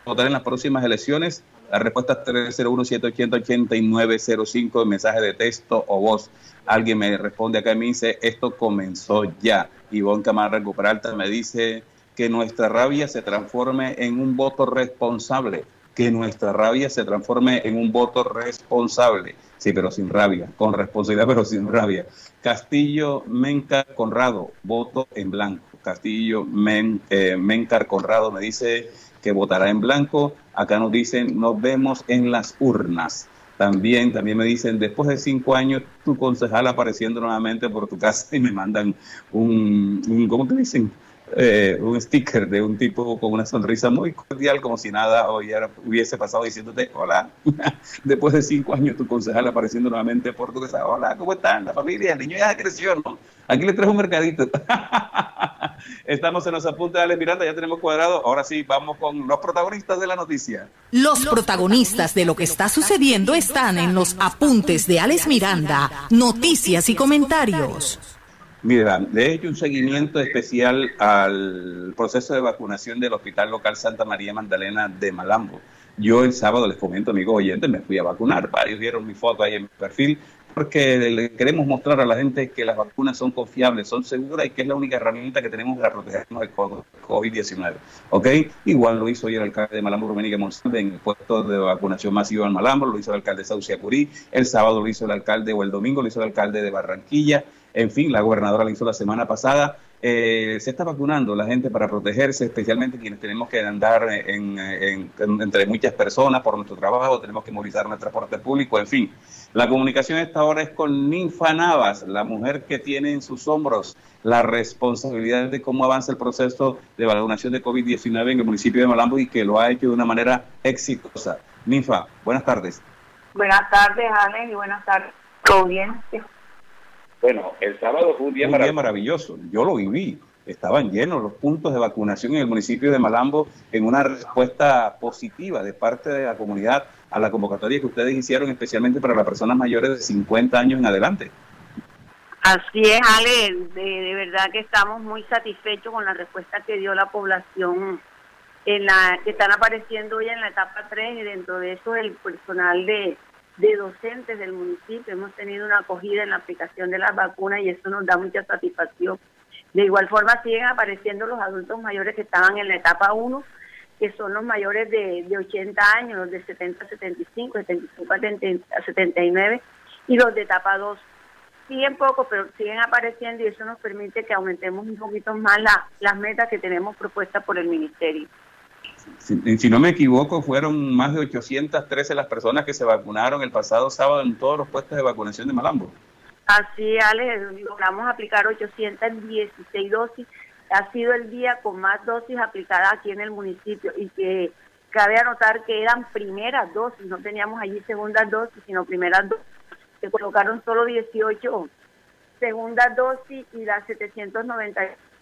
Votar en las próximas elecciones la respuesta es 301-780-8905, mensaje de texto o voz. Alguien me responde acá y me dice, esto comenzó ya. Ivonne Camargo Recuperalta me dice que nuestra rabia se transforme en un voto responsable. Que nuestra rabia se transforme en un voto responsable. Sí, pero sin rabia. Con responsabilidad, [LAUGHS] pero sin rabia. Castillo Mencar Conrado, voto en blanco. Castillo Men, eh, Mencar Conrado me dice que votará en blanco. Acá nos dicen, nos vemos en las urnas. También, también me dicen, después de cinco años, tu concejal apareciendo nuevamente por tu casa y me mandan un, un ¿cómo te dicen? Eh, un sticker de un tipo con una sonrisa muy cordial, como si nada hubiese pasado diciéndote, hola, [LAUGHS] después de cinco años tu concejal apareciendo nuevamente por tu casa, hola, ¿cómo están? La familia, el niño ya creció, ¿no? Aquí le trajo un mercadito. [LAUGHS] Estamos en los apuntes de Alex Miranda, ya tenemos cuadrado. Ahora sí, vamos con los protagonistas de la noticia. Los protagonistas de lo que está sucediendo están en los apuntes de Alex Miranda, noticias y comentarios. Mira, de hecho un seguimiento especial al proceso de vacunación del Hospital Local Santa María Magdalena de Malambo. Yo el sábado les comento, amigos oyentes, me fui a vacunar. Varios vieron mi foto ahí en mi perfil porque le queremos mostrar a la gente que las vacunas son confiables, son seguras y que es la única herramienta que tenemos para protegernos del COVID-19. ¿Ok? Igual lo hizo hoy el alcalde de Malambo, Romenique Monsalve, en el puesto de vacunación masiva en Malambo, lo hizo el alcalde de Saucia Curí, el sábado lo hizo el alcalde, o el domingo lo hizo el alcalde de Barranquilla, en fin, la gobernadora lo hizo la semana pasada. Eh, se está vacunando la gente para protegerse, especialmente quienes tenemos que andar entre muchas personas por nuestro trabajo, tenemos que movilizar nuestro transporte público, en fin. La comunicación esta hora es con Ninfa Navas, la mujer que tiene en sus hombros la responsabilidad de cómo avanza el proceso de vacunación de COVID-19 en el municipio de Malambo y que lo ha hecho de una manera exitosa. Ninfa, buenas tardes. Buenas tardes, Alex, y buenas tardes, audiencia. Bueno, el sábado fue un día, maravilloso. Yo lo viví. Estaban llenos los puntos de vacunación en el municipio de Malambo en una respuesta positiva de parte de la comunidad a la convocatoria que ustedes hicieron especialmente para las personas mayores de 50 años en adelante. Así es, Ale, de, verdad que estamos muy satisfechos con la respuesta que dio la población en la que están apareciendo hoy en la etapa 3 y dentro de eso el personal de, de docentes del municipio. Hemos tenido una acogida en la aplicación de las vacunas y eso nos da mucha satisfacción. De igual forma siguen apareciendo los adultos mayores que estaban en la etapa 1, que son los mayores de, de 80 años, los de 70 a 75, 75 a 79 y los de etapa 2 siguen poco, pero siguen apareciendo y eso nos permite que aumentemos un poquito más la, las metas que tenemos propuestas por el Ministerio. Si, no me equivoco, fueron más de 813 las personas que se vacunaron el pasado sábado en todos los puestos de vacunación de Malambo. Así, Ale, logramos aplicar 816 dosis. Ha sido el día con más dosis aplicadas aquí en el municipio y que cabe anotar que eran primeras dosis, no teníamos allí segundas dosis, sino primeras dosis se colocaron solo 18 segundas dosis y las 790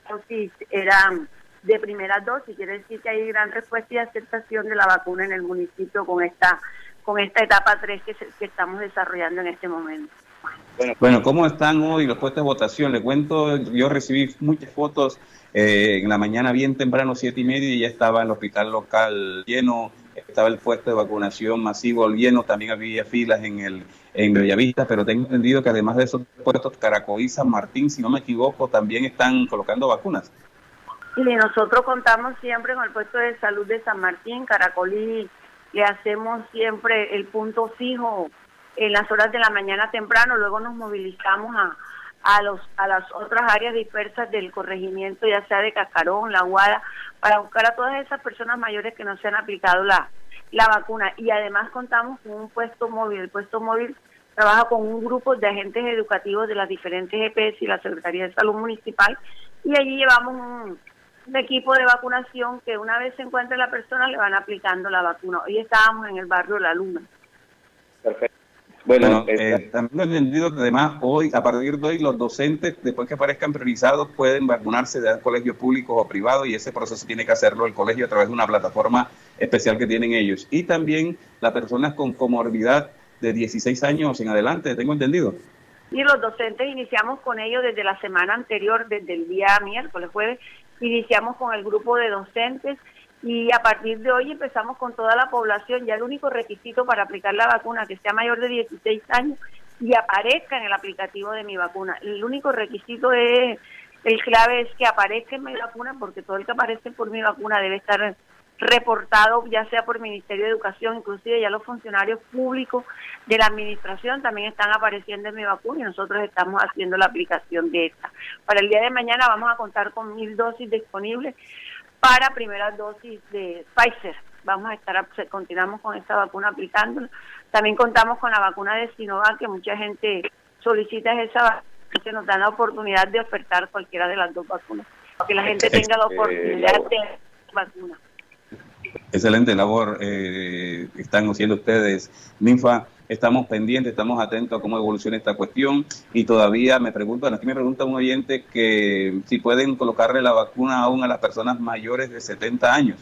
dosis eran de primera dosis. Quiere decir que hay gran respuesta y aceptación de la vacuna en el municipio con esta con esta etapa 3 que, que estamos desarrollando en este momento. Bueno, bueno, ¿cómo están hoy los puestos de votación? Le cuento, yo recibí muchas fotos eh, en la mañana bien temprano, siete y media, y ya estaba el hospital local lleno, estaba el puesto de vacunación masivo lleno, también había filas en el en Bellavista, pero tengo entendido que además de esos puestos, Caracol y San Martín, si no me equivoco, también están colocando vacunas. Y nosotros contamos siempre con el puesto de salud de San Martín, Caracolí, le hacemos siempre el punto fijo en las horas de la mañana temprano, luego nos movilizamos a, a, los, a las otras áreas dispersas del corregimiento, ya sea de Cacarón, La Guada, para buscar a todas esas personas mayores que no se han aplicado la, la vacuna. Y además contamos con un puesto móvil. El puesto móvil trabaja con un grupo de agentes educativos de las diferentes EPS y la Secretaría de Salud Municipal. Y allí llevamos un, equipo de vacunación que una vez se encuentre la persona le van aplicando la vacuna. Hoy estábamos en el barrio La Luna. Perfecto. Bueno, eh, también he entendido que además hoy, a partir de hoy, los docentes, después que aparezcan priorizados, pueden vacunarse de colegios públicos o privados y ese proceso tiene que hacerlo el colegio a través de una plataforma especial que tienen ellos. Y también las personas con comorbidad de 16 años en adelante, tengo entendido. Y los docentes iniciamos con ellos desde la semana anterior, desde el día miércoles, jueves, iniciamos con el grupo de docentes y a partir de hoy empezamos con toda la población. Ya el único requisito para aplicar la vacuna que sea mayor de 16 años y aparezca en el aplicativo de mi vacuna. El único requisito es, el clave es que aparezca en mi vacuna porque todo el que aparece por mi vacuna debe estar reportado ya sea por el Ministerio de Educación, inclusive ya los funcionarios públicos de la administración también están apareciendo en mi vacuna y nosotros estamos haciendo la aplicación de esta. Para el día de mañana vamos a contar con mil dosis disponibles para primeras dosis de Pfizer. Vamos a estar, continuamos con esta vacuna aplicándola. También contamos con la vacuna de Sinovac, que mucha gente solicita esa vacuna, se nos da la oportunidad de ofertar cualquiera de las dos vacunas, para que la gente tenga la oportunidad de vacuna. Excelente labor eh, están haciendo ustedes, Ninfa. Estamos pendientes, estamos atentos a cómo evoluciona esta cuestión y todavía me preguntan, aquí me pregunta un oyente que si pueden colocarle la vacuna aún a las personas mayores de 70 años.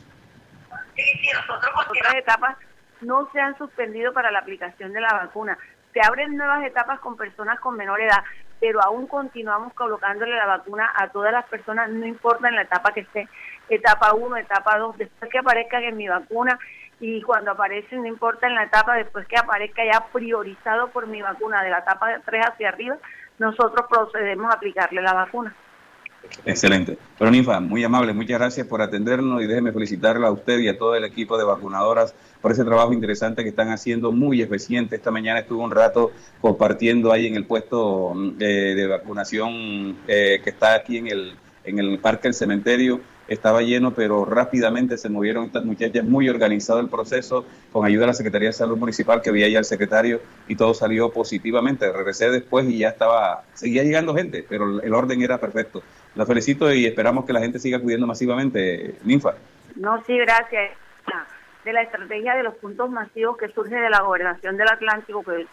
Sí, sí, nosotros otras etapas no se han suspendido para la aplicación de la vacuna. Se abren nuevas etapas con personas con menor edad, pero aún continuamos colocándole la vacuna a todas las personas, no importa en la etapa que esté, etapa 1, etapa 2, después que aparezcan en mi vacuna y cuando aparecen, no importa en la etapa, después que aparezca ya priorizado por mi vacuna de la etapa 3 hacia arriba, nosotros procedemos a aplicarle la vacuna. Excelente. Pero Ninfa, muy amable, muchas gracias por atendernos y déjeme felicitarla a usted y a todo el equipo de vacunadoras por ese trabajo interesante que están haciendo, muy eficiente. Esta mañana estuve un rato compartiendo ahí en el puesto eh, de vacunación eh, que está aquí en el, en el Parque del Cementerio estaba lleno, pero rápidamente se movieron estas muchachas, muy organizado el proceso, con ayuda de la Secretaría de Salud Municipal, que había ya el secretario, y todo salió positivamente. Regresé después y ya estaba, seguía llegando gente, pero el orden era perfecto. La felicito y esperamos que la gente siga acudiendo masivamente, Ninfa. No, sí, gracias. De la estrategia de los puntos masivos que surge de la gobernación del Atlántico, que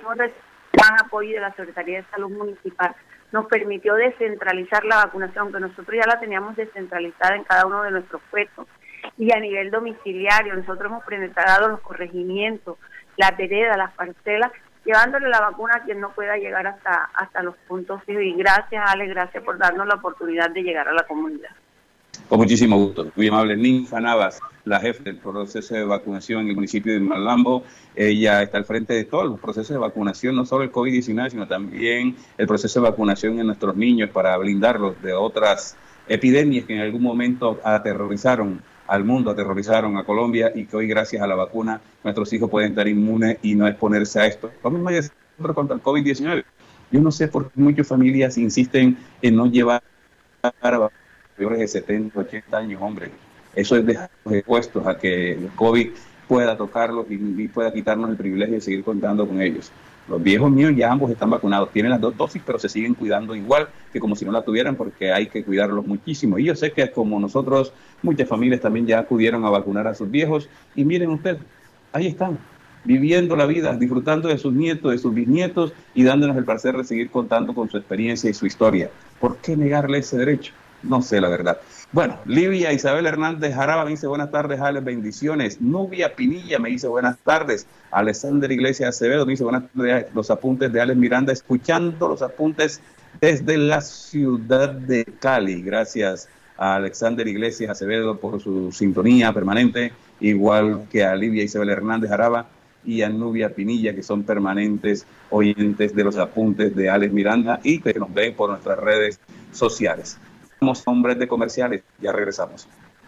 hemos gran apoyo de la Secretaría de Salud Municipal nos permitió descentralizar la vacunación, que nosotros ya la teníamos descentralizada en cada uno de nuestros puestos. Y a nivel domiciliario, nosotros hemos presentado los corregimientos, las veredas, las parcelas, llevándole la vacuna a quien no pueda llegar hasta, hasta los puntos. Y gracias, Ale, gracias por darnos la oportunidad de llegar a la comunidad. Con muchísimo gusto. Muy amable. Ninfa Navas, la jefe del proceso de vacunación en el municipio de Malambo. Ella está al frente de todos los procesos de vacunación, no solo el COVID-19, sino también el proceso de vacunación en nuestros niños para blindarlos de otras epidemias que en algún momento aterrorizaron al mundo, aterrorizaron a Colombia y que hoy gracias a la vacuna nuestros hijos pueden estar inmunes y no exponerse a esto. Vamos a contra el COVID-19. Yo no sé por qué muchas familias insisten en no llevar a mayores de 70, 80 años, hombre. Eso es dejarlos expuestos a que el COVID pueda tocarlos y, pueda quitarnos el privilegio de seguir contando con ellos. Los viejos míos ya ambos están vacunados, tienen las dos dosis, pero se siguen cuidando igual que como si no la tuvieran porque hay que cuidarlos muchísimo. Y yo sé que como nosotros, muchas familias también ya acudieron a vacunar a sus viejos y miren ustedes, ahí están, viviendo la vida, disfrutando de sus nietos, de sus bisnietos y dándonos el placer de seguir contando con su experiencia y su historia. ¿Por qué negarle ese derecho? No sé la verdad. Bueno, Livia Isabel Hernández Jaraba me dice buenas tardes, Alex, bendiciones. Nubia Pinilla me dice buenas tardes. Alexander Iglesias Acevedo me dice buenas tardes, los apuntes de Alex Miranda, escuchando los apuntes desde la ciudad de Cali. Gracias a Alexander Iglesias Acevedo por su sintonía permanente, igual que a Livia Isabel Hernández Jaraba y a Nubia Pinilla, que son permanentes oyentes de los apuntes de Alex Miranda y que nos ven por nuestras redes sociales. Somos hombres de comerciales. Ya regresamos.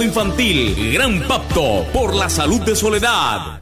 Infantil. Gran pacto por la salud de Soledad.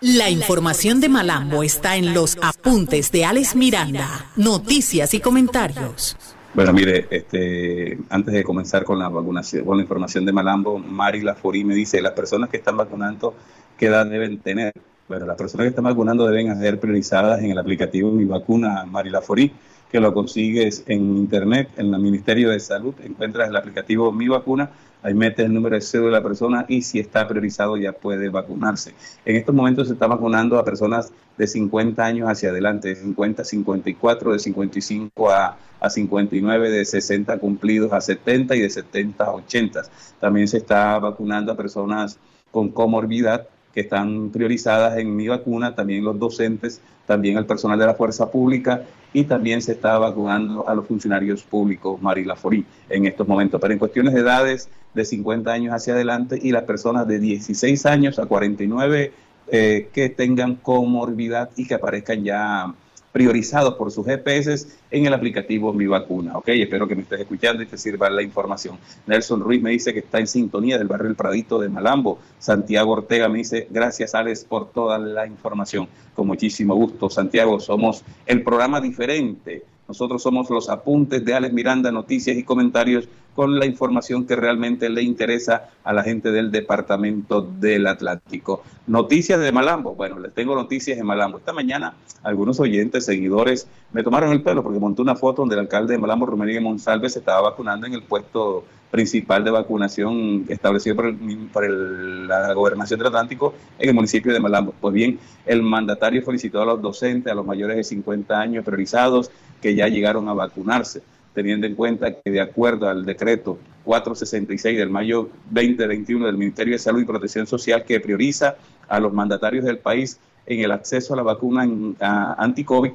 La información de Malambo está en los apuntes de Alex Miranda, noticias y comentarios. Bueno, mire, este, antes de comenzar con la vacunación, con la información de Malambo, Mari Laforí me dice, las personas que están vacunando, ¿qué edad deben tener? Bueno, las personas que están vacunando deben ser priorizadas en el aplicativo Mi Vacuna Mari Laforí, que lo consigues en internet, en el Ministerio de Salud, encuentras el aplicativo Mi Vacuna ahí metes el número de cédula de la persona y si está priorizado ya puede vacunarse. En estos momentos se está vacunando a personas de 50 años hacia adelante, de 50 a 54, de 55 a, a 59, de 60 cumplidos a 70 y de 70 a 80. También se está vacunando a personas con comorbidad que están priorizadas en mi vacuna, también los docentes, también el personal de la fuerza pública y también se está vacunando a los funcionarios públicos, Marila Forí, en estos momentos. Pero en cuestiones de edades de 50 años hacia adelante y las personas de 16 años a 49 eh, que tengan comorbidad y que aparezcan ya priorizados por sus GPS en el aplicativo Mi Vacuna. Ok, espero que me estés escuchando y te sirva la información. Nelson Ruiz me dice que está en sintonía del barrio El Pradito de Malambo. Santiago Ortega me dice, gracias Alex por toda la información. Con muchísimo gusto, Santiago, somos el programa diferente. Nosotros somos los apuntes de Alex Miranda, noticias y comentarios con la información que realmente le interesa a la gente del Departamento del Atlántico. Noticias de Malambo. Bueno, les tengo noticias de Malambo. Esta mañana algunos oyentes, seguidores, me tomaron el pelo porque monté una foto donde el alcalde de Malambo, Romería Monsalve, se estaba vacunando en el puesto principal de vacunación establecido por, la gobernación del Atlántico en el municipio de Malambo. Pues bien, el mandatario felicitó a los docentes, a los mayores de 50 años priorizados que ya llegaron a vacunarse teniendo en cuenta que de acuerdo al decreto 466 del mayo 2021 del Ministerio de Salud y Protección Social que prioriza a los mandatarios del país en el acceso a la vacuna anti-COVID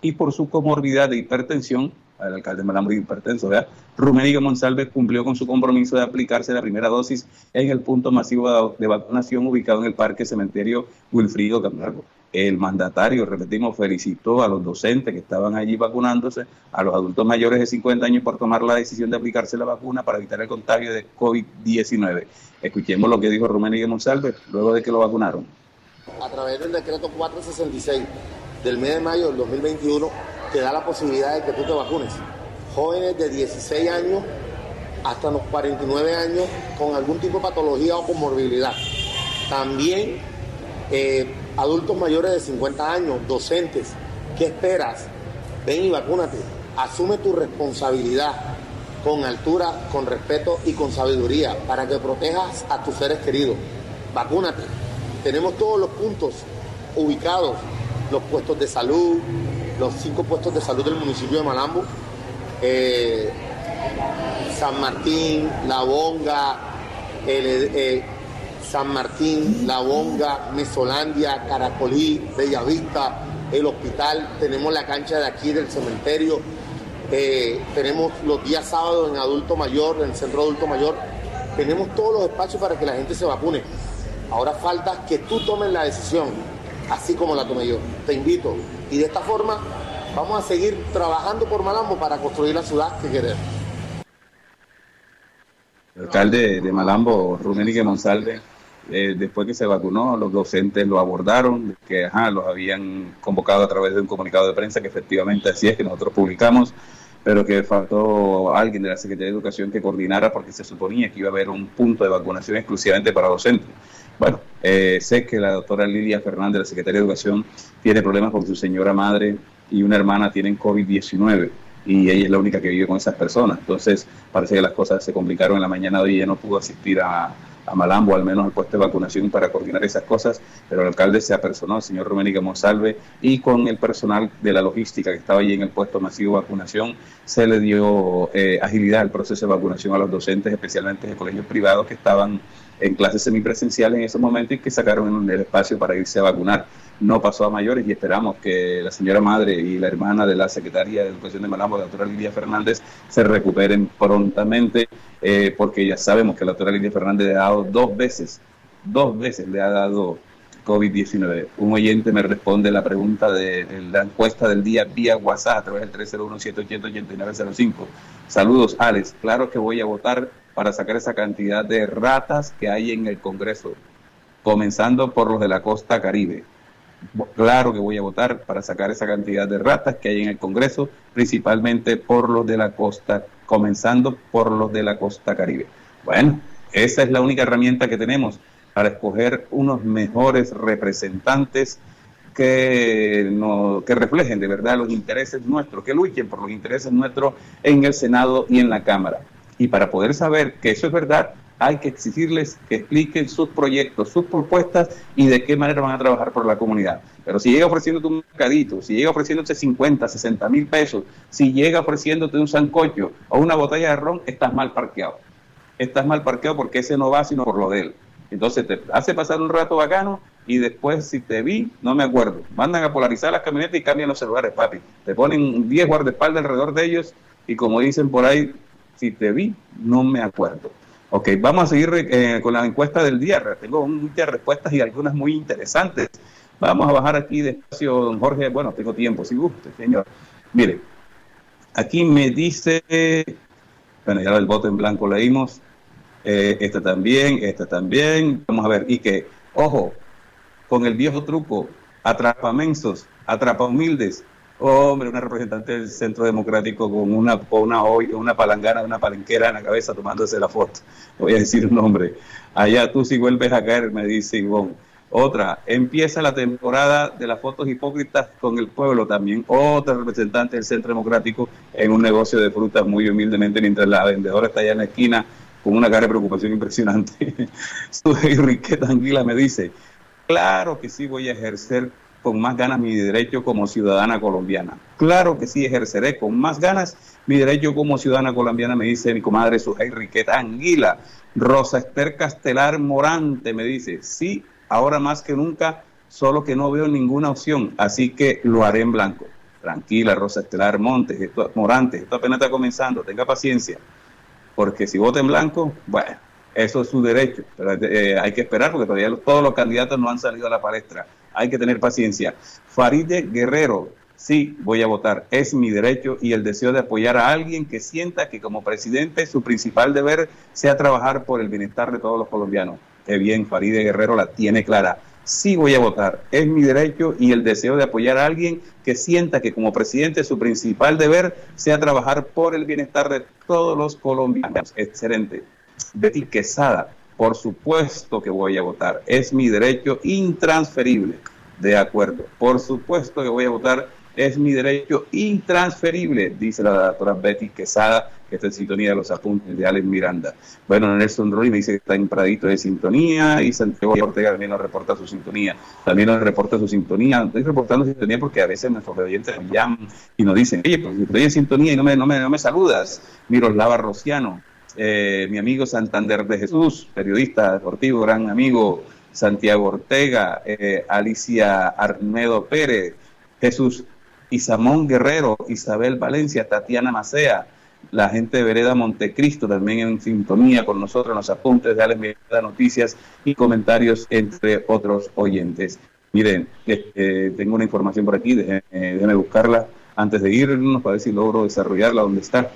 y por su comorbidad de hipertensión, el alcalde Malambo hipertenso, ¿verdad? Rumeniga Monsalve cumplió con su compromiso de aplicarse la primera dosis en el punto masivo de vacunación ubicado en el Parque Cementerio Wilfrido Camargo. El mandatario, repetimos, felicitó a los docentes que estaban allí vacunándose, a los adultos mayores de 50 años por tomar la decisión de aplicarse la vacuna para evitar el contagio de COVID-19. Escuchemos lo que dijo Rumeniga Monsalve luego de que lo vacunaron. A través del decreto 466 del mes de mayo del 2021 te da la posibilidad de que tú te vacunes. Jóvenes de 16 años hasta los 49 años con algún tipo de patología o comorbilidad. También eh, adultos mayores de 50 años, docentes. ¿Qué esperas? Ven y vacúnate. Asume tu responsabilidad con altura, con respeto y con sabiduría para que protejas a tus seres queridos. Vacúnate. Tenemos todos los puntos ubicados los puestos de salud, los cinco puestos de salud del municipio de Malambo, eh, San Martín, La Bonga, eh, San Martín, La Bonga, Mesolandia, Caracolí, Bellavista, el hospital, tenemos la cancha de aquí del cementerio, eh, tenemos los días sábados en adulto mayor, en el centro adulto mayor, tenemos todos los espacios para que la gente se vacune. Ahora falta que tú tomes la decisión así como la tomé yo. Te invito. Y de esta forma vamos a seguir trabajando por Malambo para construir la ciudad que queremos. El alcalde de Malambo, Rumenique Monsalve, eh, después que se vacunó, los docentes lo abordaron, que ajá, los habían convocado a través de un comunicado de prensa, que efectivamente así es que nosotros publicamos, pero que faltó alguien de la Secretaría de Educación que coordinara porque se suponía que iba a haber un punto de vacunación exclusivamente para docentes. Bueno, eh, sé que la doctora Lidia Fernández, la secretaria de Educación, tiene problemas porque su señora madre y una hermana tienen COVID-19 y ella es la única que vive con esas personas. Entonces, parece que las cosas se complicaron en la mañana de hoy ella no pudo asistir a, a Malambo, al menos al puesto de vacunación para coordinar esas cosas, pero el alcalde se apersonó, el señor Roménica Monsalve, y con el personal de la logística que estaba allí en el puesto masivo de vacunación, se le dio eh, agilidad al proceso de vacunación a los docentes, especialmente de colegios privados que estaban en clases semipresenciales en ese momento y que sacaron el espacio para irse a vacunar. No pasó a mayores y esperamos que la señora madre y la hermana de la secretaria de Educación de Malambo, la doctora Lidia Fernández, se recuperen prontamente, eh, porque ya sabemos que la doctora Lidia Fernández le ha dado dos veces, dos veces le ha dado COVID-19. Un oyente me responde la pregunta de, la encuesta del día vía WhatsApp a través del 301-780-8905. Saludos, Alex. Claro que voy a votar para sacar esa cantidad de ratas que hay en el Congreso, comenzando por los de la costa caribe. Claro que voy a votar para sacar esa cantidad de ratas que hay en el Congreso, principalmente por los de la costa, comenzando por los de la costa caribe. Bueno, esa es la única herramienta que tenemos para escoger unos mejores representantes que, no, que reflejen de verdad los intereses nuestros, que luchen por los intereses nuestros en el Senado y en la Cámara. Y para poder saber que eso es verdad, hay que exigirles que expliquen sus proyectos, sus propuestas y de qué manera van a trabajar por la comunidad. Pero si llega ofreciéndote un mercadito, si llega ofreciéndote 50, 60 mil pesos, si llega ofreciéndote un sancocho o una botella de ron, estás mal parqueado. Estás mal parqueado porque ese no va sino por lo de él. Entonces te hace pasar un rato bacano y después si te vi, no me acuerdo. Mandan a polarizar las camionetas y cambian los celulares, papi. Te ponen 10 guardaespaldas alrededor de ellos y como dicen por ahí, si te vi, no me acuerdo. Ok, vamos a seguir eh, con la encuesta del día. Tengo muchas respuestas y algunas muy interesantes. Vamos a bajar aquí despacio, don Jorge. Bueno, tengo tiempo, si guste, señor. Mire, aquí me dice, bueno, ya el voto en blanco leímos. Eh, esta también, esta también. Vamos a ver, y que, ojo, con el viejo truco, atrapa mensos, atrapa humildes, hombre, una representante del Centro Democrático con una, una, una palangana, una palenquera en la cabeza tomándose la foto. Voy a decir un nombre. Allá tú si vuelves a caer, me dice Ivonne. Otra, empieza la temporada de las fotos hipócritas con el pueblo también. Otra representante del Centro Democrático en un negocio de frutas muy humildemente, mientras la vendedora está allá en la esquina con una cara de preocupación impresionante. [LAUGHS] Su Enriqueta Anguila me dice, claro que sí voy a ejercer con más ganas mi derecho como ciudadana colombiana. Claro que sí, ejerceré con más ganas mi derecho como ciudadana colombiana, me dice mi comadre Sujei Riqueta Anguila. Rosa Esther Castelar Morante me dice, sí, ahora más que nunca solo que no veo ninguna opción, así que lo haré en blanco. Tranquila, Rosa Estelar Montes, esto, Morantes, esto apenas está comenzando, tenga paciencia, porque si vota en blanco, bueno, eso es su derecho, eh, hay que esperar porque todavía todos los candidatos no han salido a la palestra. Hay que tener paciencia. Faride Guerrero, sí, voy a votar. Es mi derecho y el deseo de apoyar a alguien que sienta que como presidente su principal deber sea trabajar por el bienestar de todos los colombianos. Qué bien, Faride Guerrero la tiene clara. Sí voy a votar. Es mi derecho y el deseo de apoyar a alguien que sienta que como presidente su principal deber sea trabajar por el bienestar de todos los colombianos. Excelente. Betty Quesada, por supuesto que voy a votar. Es mi derecho intransferible. De acuerdo. Por supuesto que voy a votar. Es mi derecho intransferible, dice la doctora Betty Quesada, que está en sintonía de los apuntes de Alex Miranda. Bueno, Nelson Roy me dice que está en Pradito de sintonía y Santiago Ortega también nos reporta su sintonía. También nos reporta su sintonía. Estoy reportando sintonía porque a veces nuestros oyentes me llaman y nos dicen, oye, pues estoy en sintonía y no me, no me, no me saludas. Miroslava Rociano, eh, mi amigo Santander de Jesús, periodista deportivo, gran amigo Santiago Ortega, eh, Alicia Armedo Pérez, Jesús Isamón Guerrero, Isabel Valencia, Tatiana Macea, la gente de Vereda Montecristo también en sintonía con nosotros en los apuntes de Alex Miranda, noticias y comentarios, entre otros oyentes. Miren, este, tengo una información por aquí, déjenme, déjenme buscarla antes de irnos para ver si logro desarrollarla donde está.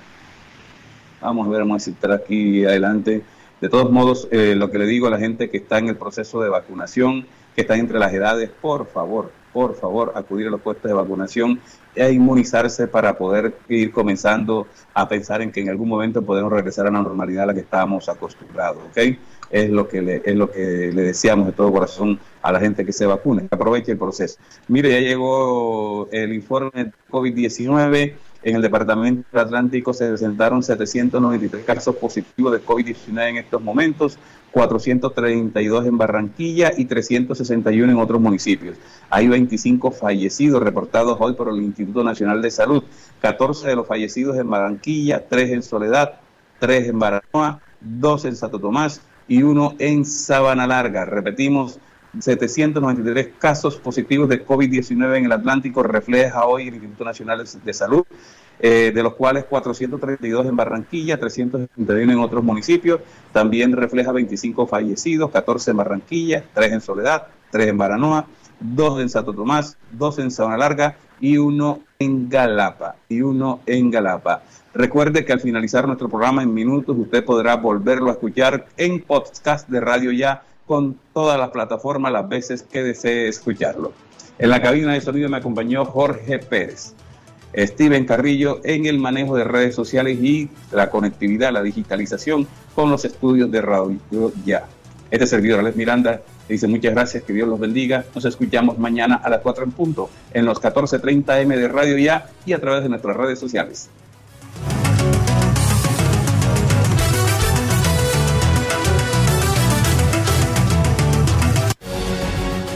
Vamos a ver, vamos a estar aquí adelante. De todos modos, eh, lo que le digo a la gente que está en el proceso de vacunación, que está entre las edades, por favor, por favor, acudir a los puestos de vacunación e inmunizarse para poder ir comenzando a pensar en que en algún momento podemos regresar a la normalidad a la que estábamos acostumbrados, ¿ok? Es lo que le, es lo que le deseamos de todo corazón a la gente que se vacune, que aproveche el proceso. Mire, ya llegó el informe COVID-19 en el Departamento Atlántico se presentaron 793 casos positivos de COVID-19 en estos momentos, 432 en Barranquilla y 361 en otros municipios. Hay 25 fallecidos reportados hoy por el Instituto Nacional de Salud, 14 de los fallecidos en Barranquilla, 3 en Soledad, 3 en Baranoa, 2 en Santo Tomás y 1 en Sabana Larga. Repetimos, 793 casos positivos de COVID-19 en el Atlántico refleja hoy el Instituto Nacional de Salud, eh, de los cuales 432 en Barranquilla, 371 en otros municipios. También refleja 25 fallecidos, 14 en Barranquilla, 3 en Soledad, 3 en Baranoa, 2 en Santo Tomás, 2 en Sabana Larga y uno en Galapa. Y uno en Galapa. Recuerde que al finalizar nuestro programa en minutos usted podrá volverlo a escuchar en podcast de Radio Ya con todas las plataformas las veces que desee escucharlo. En la cabina de sonido me acompañó Jorge Pérez, Steven Carrillo en el manejo de redes sociales y la conectividad, la digitalización con los estudios de Radio Ya. Este servidor, Alex Miranda, dice muchas gracias, que Dios los bendiga. Nos escuchamos mañana a las 4 en punto en los 14.30 M de Radio Ya y a través de nuestras redes sociales.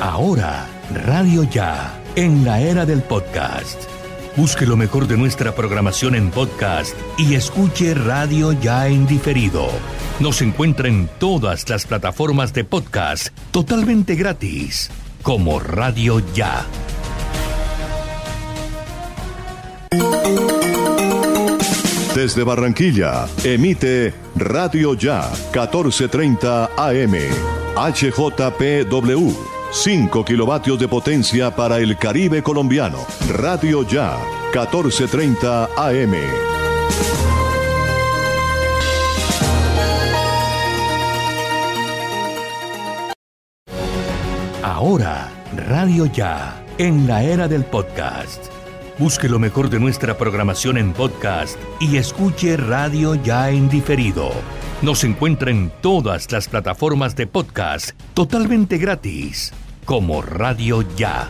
Ahora, Radio Ya, en la era del podcast. Busque lo mejor de nuestra programación en podcast y escuche Radio Ya en diferido. Nos encuentra en todas las plataformas de podcast totalmente gratis, como Radio Ya. Desde Barranquilla, emite Radio Ya 1430 AM, HJPW. 5 kilovatios de potencia para el Caribe colombiano. Radio Ya, 1430 AM. Ahora, Radio Ya, en la era del podcast. Busque lo mejor de nuestra programación en podcast y escuche Radio Ya en diferido. Nos encuentra en todas las plataformas de podcast totalmente gratis, como Radio Ya.